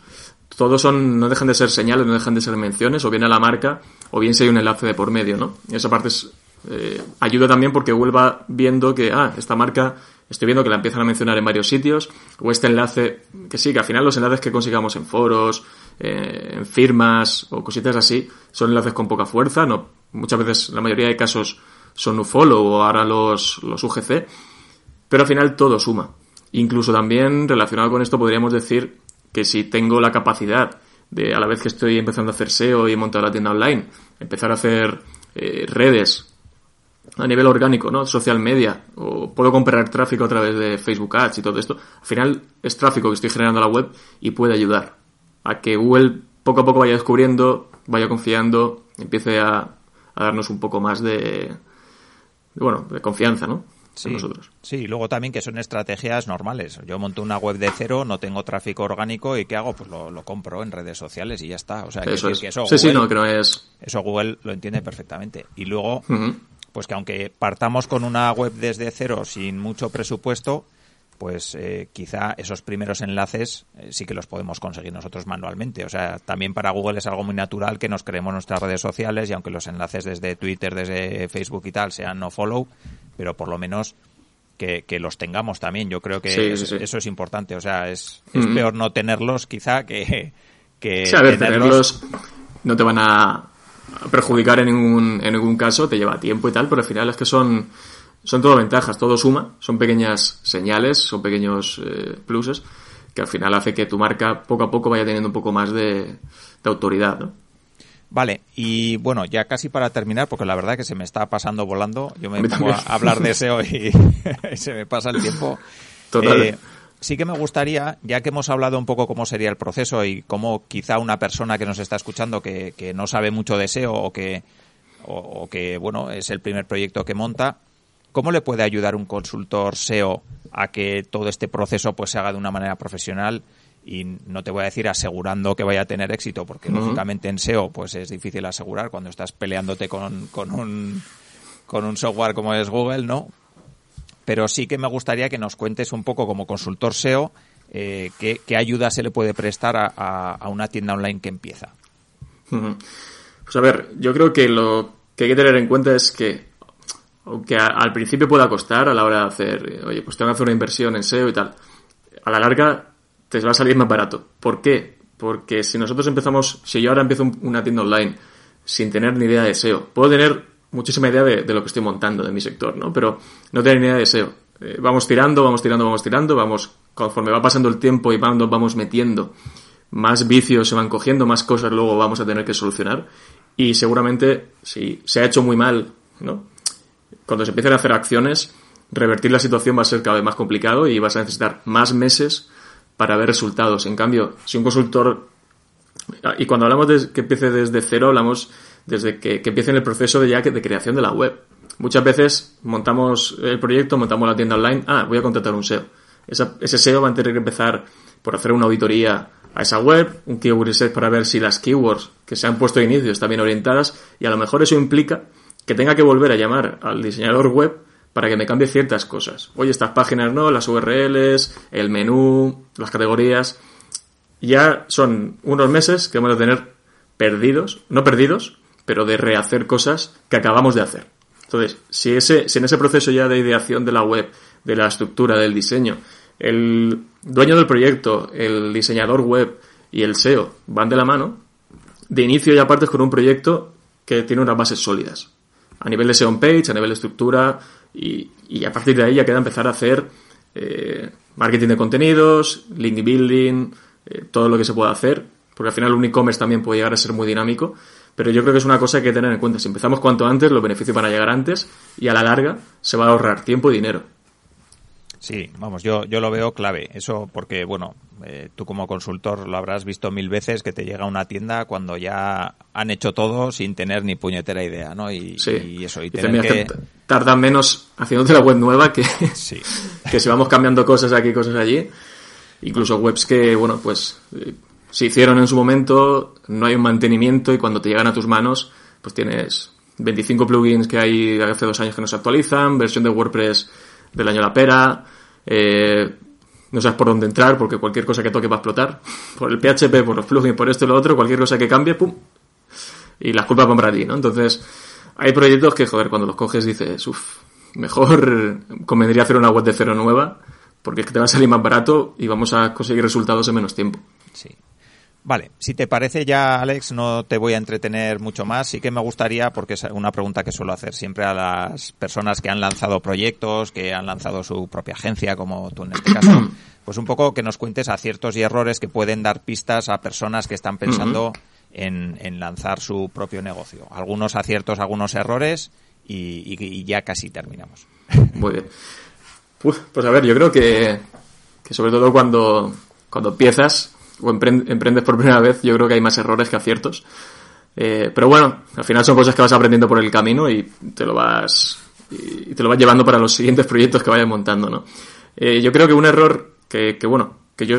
todos son, no dejan de ser señales, no dejan de ser menciones, o bien a la marca, o bien si hay un enlace de por medio, ¿no? esa parte es, eh, ayuda también porque vuelva viendo que, ah, esta marca estoy viendo que la empiezan a mencionar en varios sitios, o este enlace, que sí, que al final los enlaces que consigamos en foros, eh, en firmas o cositas así, son enlaces con poca fuerza, no, muchas veces, la mayoría de casos son UFollow o ahora los, los UGC, pero al final todo suma. Incluso también relacionado con esto podríamos decir que si tengo la capacidad de, a la vez que estoy empezando a hacer SEO y he montado la tienda online, empezar a hacer eh, redes a nivel orgánico, ¿no? Social media, o puedo comprar tráfico a través de Facebook Ads y todo esto. Al final es tráfico que estoy generando la web y puede ayudar a que Google poco a poco vaya descubriendo, vaya confiando, empiece a darnos un poco más de, bueno, de confianza, ¿no? Sí, nosotros. sí, y luego también que son estrategias normales. Yo monto una web de cero, no tengo tráfico orgánico y ¿qué hago? Pues lo, compro en redes sociales y ya está. O sea, eso que, eso sí, sí, no, no es... Eso Google lo entiende perfectamente. Y luego, pues que aunque partamos con una web desde cero sin mucho presupuesto, pues eh, quizá esos primeros enlaces eh, sí que los podemos conseguir nosotros manualmente. O sea, también para Google es algo muy natural que nos creemos nuestras redes sociales y aunque los enlaces desde Twitter, desde Facebook y tal sean no follow, pero por lo menos que, los tengamos también. Yo creo que eso, es importante. O sea, es, peor no tenerlos quizá que... que a ver, tenerlos no te van a perjudicar en ningún, en ningún caso, te lleva tiempo y tal, pero al final es que son, son todo ventajas, todo suma, son pequeñas señales, son pequeños eh, pluses, que al final hace que tu marca poco a poco vaya teniendo un poco más de, autoridad, ¿no? Vale, y bueno, ya casi para terminar, porque la verdad que se me está pasando volando, yo me pongo a hablar de SEO y, se me pasa el tiempo. Total. Eh, sí que me gustaría, ya que hemos hablado un poco cómo sería el proceso y cómo quizá una persona que nos está escuchando que, que no sabe mucho de SEO o que, o, que, bueno, es el primer proyecto que monta, ¿Cómo le puede ayudar un consultor SEO a que todo este proceso pues se haga de una manera profesional y no te voy a decir asegurando que vaya a tener éxito, porque lógicamente en SEO pues es difícil asegurar cuando estás peleándote con, con, un, con un software como es Google, ¿no? Pero sí que me gustaría que nos cuentes un poco como consultor SEO eh, qué, ayuda se le puede prestar a, una tienda online que empieza. Pues a ver, yo creo que lo que hay que tener en cuenta es que aunque al principio pueda costar a la hora de hacer, oye, pues tengo que hacer una inversión en SEO y tal, a la larga te va a salir más barato. ¿Por qué? Porque si nosotros empezamos, si yo ahora empiezo una tienda online sin tener ni idea de SEO, puedo tener muchísima idea de, lo que estoy montando de mi sector, ¿no? Pero no tener ni idea de SEO. Eh, vamos tirando, vamos tirando, vamos tirando, vamos, conforme va pasando el tiempo y vamos, vamos metiendo, más vicios se van cogiendo, más cosas luego vamos a tener que solucionar. Y seguramente, si se ha hecho muy mal, ¿no? Cuando se empiecen a hacer acciones, revertir la situación va a ser cada vez más complicado y vas a necesitar más meses para ver resultados. En cambio, si un consultor, y cuando hablamos de que empiece desde cero, hablamos desde que, empiece el proceso de ya de creación de la web. Muchas veces montamos el proyecto, montamos la tienda online, ah, voy a contratar un SEO. ese SEO va a tener que empezar por hacer una auditoría a esa web, un keyword research para ver si las keywords que se han puesto de inicio están bien orientadas y a lo mejor eso implica que tenga que volver a llamar al diseñador web para que me cambie ciertas cosas. Oye, estas páginas no, las URLs, el menú, las categorías. Ya son unos meses que vamos a tener perdidos, no perdidos, pero de rehacer cosas que acabamos de hacer. Entonces, si, ese, si en ese proceso ya de ideación de la web, de la estructura, del diseño, el dueño del proyecto, el diseñador web y el SEO van de la mano, de inicio ya partes con un proyecto que tiene unas bases sólidas. A nivel de SEO page, a nivel de estructura, y, a partir de ahí ya queda empezar a hacer eh, marketing de contenidos, link building, eh, todo lo que se pueda hacer, porque al final un e-commerce también puede llegar a ser muy dinámico, pero yo creo que es una cosa que hay que tener en cuenta. Si empezamos cuanto antes, los beneficios van a llegar antes y a la larga se va a ahorrar tiempo y dinero. Sí, vamos, yo, yo lo veo clave. Eso porque, bueno, eh, tú como consultor lo habrás visto mil veces que te llega una tienda cuando ya han hecho todo sin tener ni puñetera idea, ¿no? Y, eso, y tener que... Tardan menos haciéndote la web nueva que, que si vamos cambiando cosas aquí, cosas allí. Incluso webs que, bueno, pues eh, se hicieron en su momento, no hay un mantenimiento y cuando te llegan a tus manos, pues tienes 25 plugins que hay hace dos años que no se actualizan, versión de WordPress del año la pera, eh, no sabes por dónde entrar porque cualquier cosa que toque va a explotar. Por el PHP, por los plugins, por esto y lo otro, cualquier cosa que cambie, ¡pum! Y las culpas van para ti, ¿no? Entonces, hay proyectos que, joder, cuando los coges dices, uff, mejor convendría hacer una web de cero nueva porque es que te va a salir más barato y vamos a conseguir resultados en menos tiempo. Sí. Vale, si te parece ya, Alex, no te voy a entretener mucho más. Sí que me gustaría, porque es una pregunta que suelo hacer siempre a las personas que han lanzado proyectos, que han lanzado su propia agencia, como tú en este caso, pues un poco que nos cuentes aciertos y errores que pueden dar pistas a personas que están pensando en, lanzar su propio negocio. Algunos aciertos, algunos errores y, ya casi terminamos. Muy bien. pues a ver, yo creo que, que sobre todo cuando, cuando empiezas o emprendes por primera vez, yo creo que hay más errores que aciertos. Eh, pero bueno, al final son cosas que vas aprendiendo por el camino y te lo vas y te lo vas llevando para los siguientes proyectos que vayas montando, ¿no? Eh, yo creo que un error que, bueno, que yo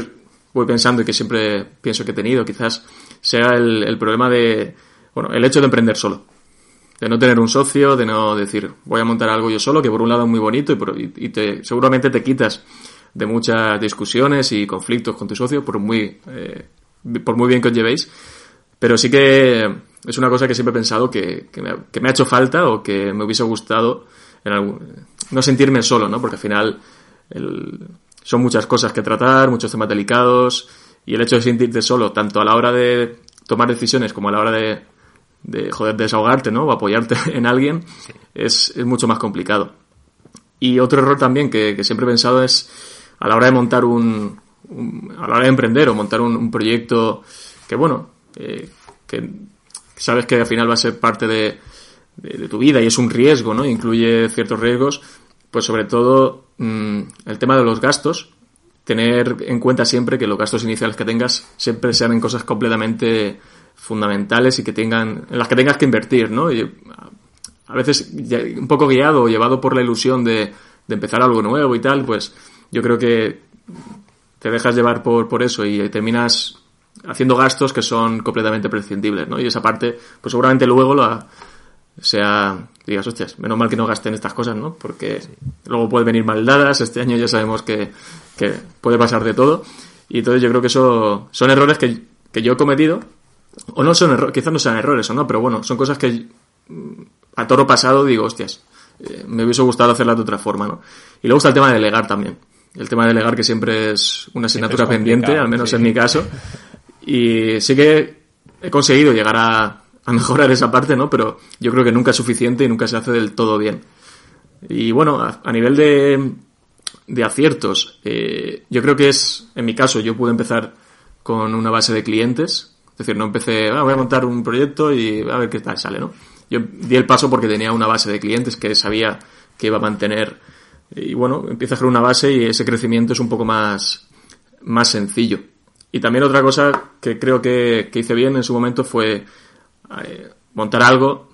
voy pensando y que siempre pienso que he tenido, quizás sea el, el problema de, bueno, el hecho de emprender solo. De no tener un socio, de no decir, voy a montar algo yo solo, que por un lado es muy bonito y, por, y te, seguramente te quitas de muchas discusiones y conflictos con tu socio, por muy, eh, por muy bien que os llevéis. Pero sí que es una cosa que siempre he pensado que, que, me, ha, hecho falta o que me hubiese gustado en no sentirme solo, ¿no? Porque al final son muchas cosas que tratar, muchos temas delicados y el hecho de sentirte solo, tanto a la hora de tomar decisiones como a la hora de, de joder, desahogarte, ¿no? O apoyarte en alguien, es, es, mucho más complicado. Y otro error también que, que siempre he pensado es a la hora de montar un, a la hora de emprender o montar un, proyecto que, bueno, eh, que sabes que al final va a ser parte de, tu vida y es un riesgo, ¿no? Incluye ciertos riesgos, pues sobre todo mm, el tema de los gastos, tener en cuenta siempre que los gastos iniciales que tengas siempre sean en cosas completamente fundamentales y que tengan, en las que tengas que invertir, ¿no? Y, a veces un poco guiado o llevado por la ilusión de, de empezar algo nuevo y tal, pues yo creo que te dejas llevar por, por eso y terminas haciendo gastos que son completamente prescindibles, ¿no? Y esa parte, pues seguramente luego la sea, digas, hostias, menos mal que no gasten estas cosas, ¿no? Porque luego puede venir mal dadas, este año ya sabemos que, que puede pasar de todo, y entonces yo creo que eso son errores que, que yo he cometido, o no son errores, quizás no sean errores o no, pero bueno, son cosas que mm, a toro pasado digo, hostias, eh, me hubiese gustado hacerla de otra forma, ¿no? Y luego está el tema de delegar también. El tema de delegar que siempre es una asignatura pendiente, al menos en mi caso. Y sí que he conseguido llegar a, a mejorar esa parte, ¿no? Pero yo creo que nunca es suficiente y nunca se hace del todo bien. Y bueno, a, nivel de, de aciertos, eh, yo creo que es, en mi caso, yo pude empezar con una base de clientes. Es decir, no empecé, ah, voy a montar un proyecto y a ver qué tal sale, ¿no? Yo di el paso porque tenía una base de clientes que sabía que iba a mantener. Y bueno, empieza a hacer una base y ese crecimiento es un poco más, más sencillo. Y también otra cosa que creo que, que hice bien en su momento fue eh, montar algo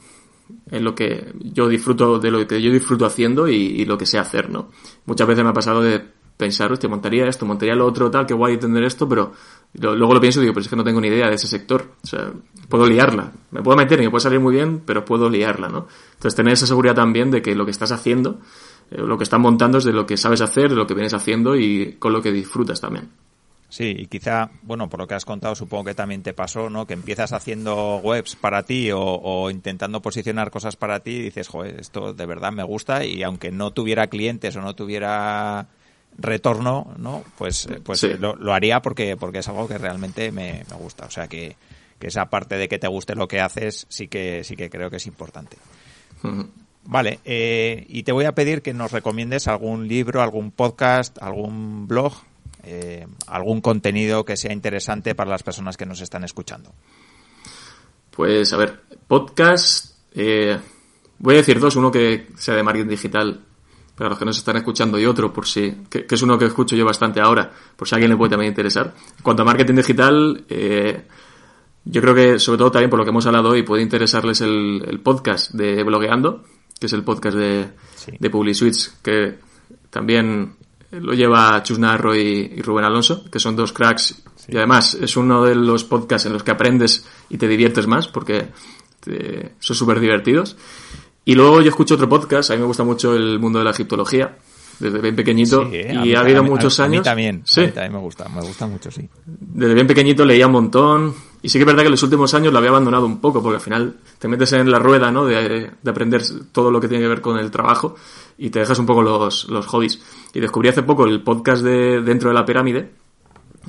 en lo que yo disfruto, de lo que yo disfruto haciendo y, lo que sé hacer, ¿no? Muchas veces me ha pasado de pensar, hostia, montaría esto, montaría lo otro, tal, que guay tener esto, pero luego lo pienso y digo, pero es que no tengo ni idea de ese sector. O sea, puedo liarla. Me puedo meter y me puede salir muy bien, pero puedo liarla, ¿no? Entonces, tener esa seguridad también de que lo que estás haciendo, lo que estás montando es de lo que sabes hacer, de lo que vienes haciendo y con lo que disfrutas también. Sí, y quizá, bueno, por lo que has contado, supongo que también te pasó, ¿no? Que empiezas haciendo webs para ti o, intentando posicionar cosas para ti y dices, joder, esto de verdad me gusta y aunque no tuviera clientes o no tuviera retorno, ¿no? Pues, pues lo, haría porque, porque es algo que realmente me, gusta. O sea que, que, esa parte de que te guste lo que haces sí que, sí que creo que es importante. Vale, eh, y te voy a pedir que nos recomiendes algún libro, algún podcast, algún blog eh, algún contenido que sea interesante para las personas que nos están escuchando. Pues a ver, podcast, eh, voy a decir dos, uno que sea de marketing digital para los que nos están escuchando y otro por si, que, es uno que escucho yo bastante ahora, por si a alguien le puede también interesar. En cuanto a marketing digital, eh, yo creo que sobre todo también por lo que hemos hablado hoy puede interesarles el, podcast de Blogueando, que es el podcast de, de PubliSwitch, que también lo lleva Chus Narro y, Rubén Alonso, que son dos cracks. Y además es uno de los podcasts en los que aprendes y te diviertes más porque son súper divertidos. Y luego yo escucho otro podcast, a mí me gusta mucho el mundo de la egiptología, desde bien pequeñito, y ha habido muchos años. A mí también, sí. también me gusta, me gusta mucho, sí. Desde bien pequeñito leía un montón, y sí que es verdad que en los últimos años lo había abandonado un poco, porque al final te metes en la rueda, ¿no? De, de aprender todo lo que tiene que ver con el trabajo, y te dejas un poco los, los hobbies. Y descubrí hace poco el podcast de Dentro de la Pirámide,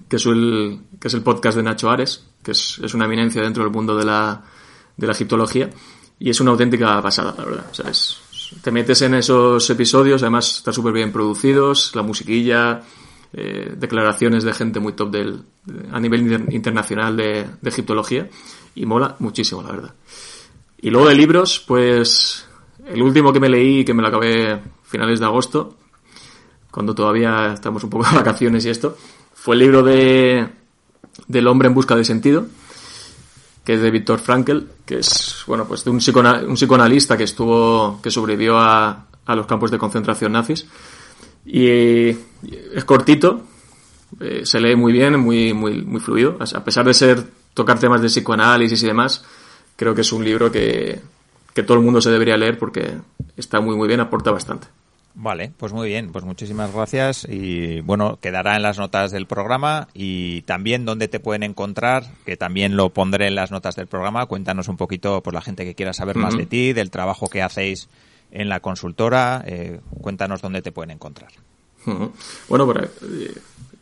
que es el, que es el podcast de Nacho Ares, que es, es una eminencia dentro del mundo de la, de la egiptología, y es una auténtica pasada, la verdad. Te metes en esos episodios, además están súper bien producidos, la musiquilla, eh, declaraciones de gente muy top del, a nivel internacional de, de egiptología, y mola muchísimo, la verdad. Y luego de libros, pues el último que me leí, que me lo acabé finales de agosto, cuando todavía estamos un poco de vacaciones y esto, fue el libro de del hombre en busca de sentido, que es de Víctor Frankl, que es, bueno, pues de un, un psicoanalista que estuvo, que sobrevivió a, a, los campos de concentración nazis. Y es cortito, eh, se lee muy bien, muy, muy, muy fluido. A pesar de ser, tocar temas de psicoanálisis y demás, creo que es un libro que, que todo el mundo se debería leer porque está muy muy bien, aporta bastante. Vale, pues muy bien, pues muchísimas gracias y bueno, quedará en las notas del programa y también donde te pueden encontrar, que también lo pondré en las notas del programa, cuéntanos un poquito por la gente que quiera saber más de ti, del trabajo que hacéis en la consultora, eh, cuéntanos dónde te pueden encontrar. Bueno, eh,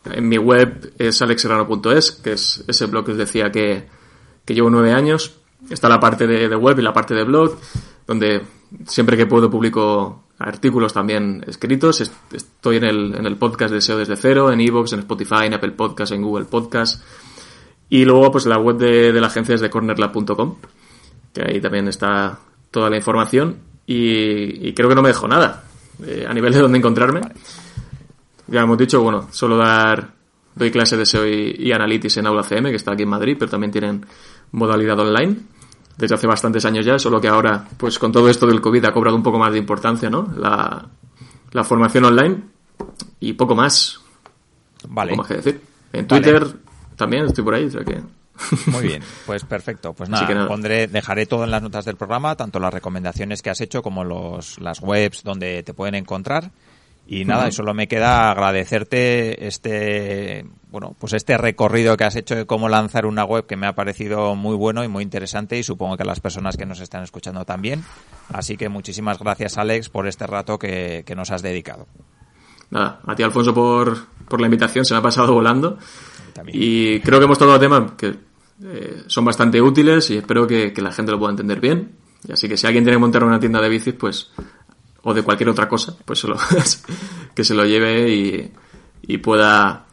en mi web es alexerrano.es, que es ese blog que os decía que, llevo nueve años, Está la parte de, web y la parte de blog, donde siempre que puedo publico artículos también escritos. Estoy en el, en el podcast de SEO desde cero, en Evox, en Spotify, en Apple Podcast, en Google Podcast. Y luego, pues la web de, la agencia es de cornerlab.com, que ahí también está toda la información. Y, creo que no me dejo nada eh, a nivel de dónde encontrarme. Ya hemos dicho, bueno, solo dar, doy clase de SEO y, y Analytics en Aula CM, que está aquí en Madrid, pero también tienen modalidad online. desde hace bastantes años ya, solo que ahora, pues con todo esto del COVID ha cobrado un poco más de importancia, ¿no? La, la formación online y poco más. Vale. Que decir. En Twitter también estoy por ahí, o sea que... Muy bien, pues perfecto. Pues nada, nada, pondré, dejaré todo en las notas del programa, tanto las recomendaciones que has hecho como los, las webs donde te pueden encontrar. Y nada, y solo me queda agradecerte este, bueno, pues este recorrido que has hecho de cómo lanzar una web que me ha parecido muy bueno y muy interesante y supongo que a las personas que nos están escuchando también. Así que muchísimas gracias Alex por este rato que, que nos has dedicado. Nada, a ti Alfonso por, por la invitación, se me ha pasado volando. También. Y creo que hemos tocado temas que eh, son bastante útiles y espero que, que la gente lo pueda entender bien. Y así que si alguien tiene que montar una tienda de bicis, pues o de cualquier otra cosa, pues se lo, que se lo lleve y, y pueda,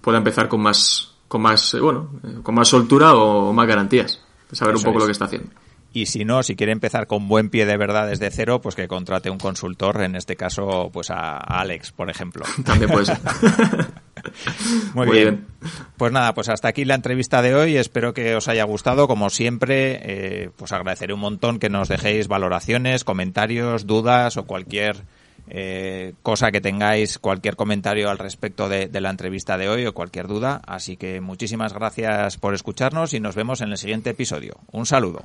pueda empezar con más, con más, eh, bueno, eh, con más soltura o más garantías. Saber Eso un poco es. lo que está haciendo. Y si no, si quiere empezar con buen pie de verdad desde cero, pues que contrate un consultor, en este caso, pues a Alex, por ejemplo. También puede ser. Muy, Muy bien. bien. Pues nada, pues hasta aquí la entrevista de hoy. Espero que os haya gustado. Como siempre, eh, pues agradeceré un montón que nos dejéis valoraciones, comentarios, dudas o cualquier eh, cosa que tengáis, cualquier comentario al respecto de, de la entrevista de hoy o cualquier duda. Así que muchísimas gracias por escucharnos y nos vemos en el siguiente episodio. Un saludo.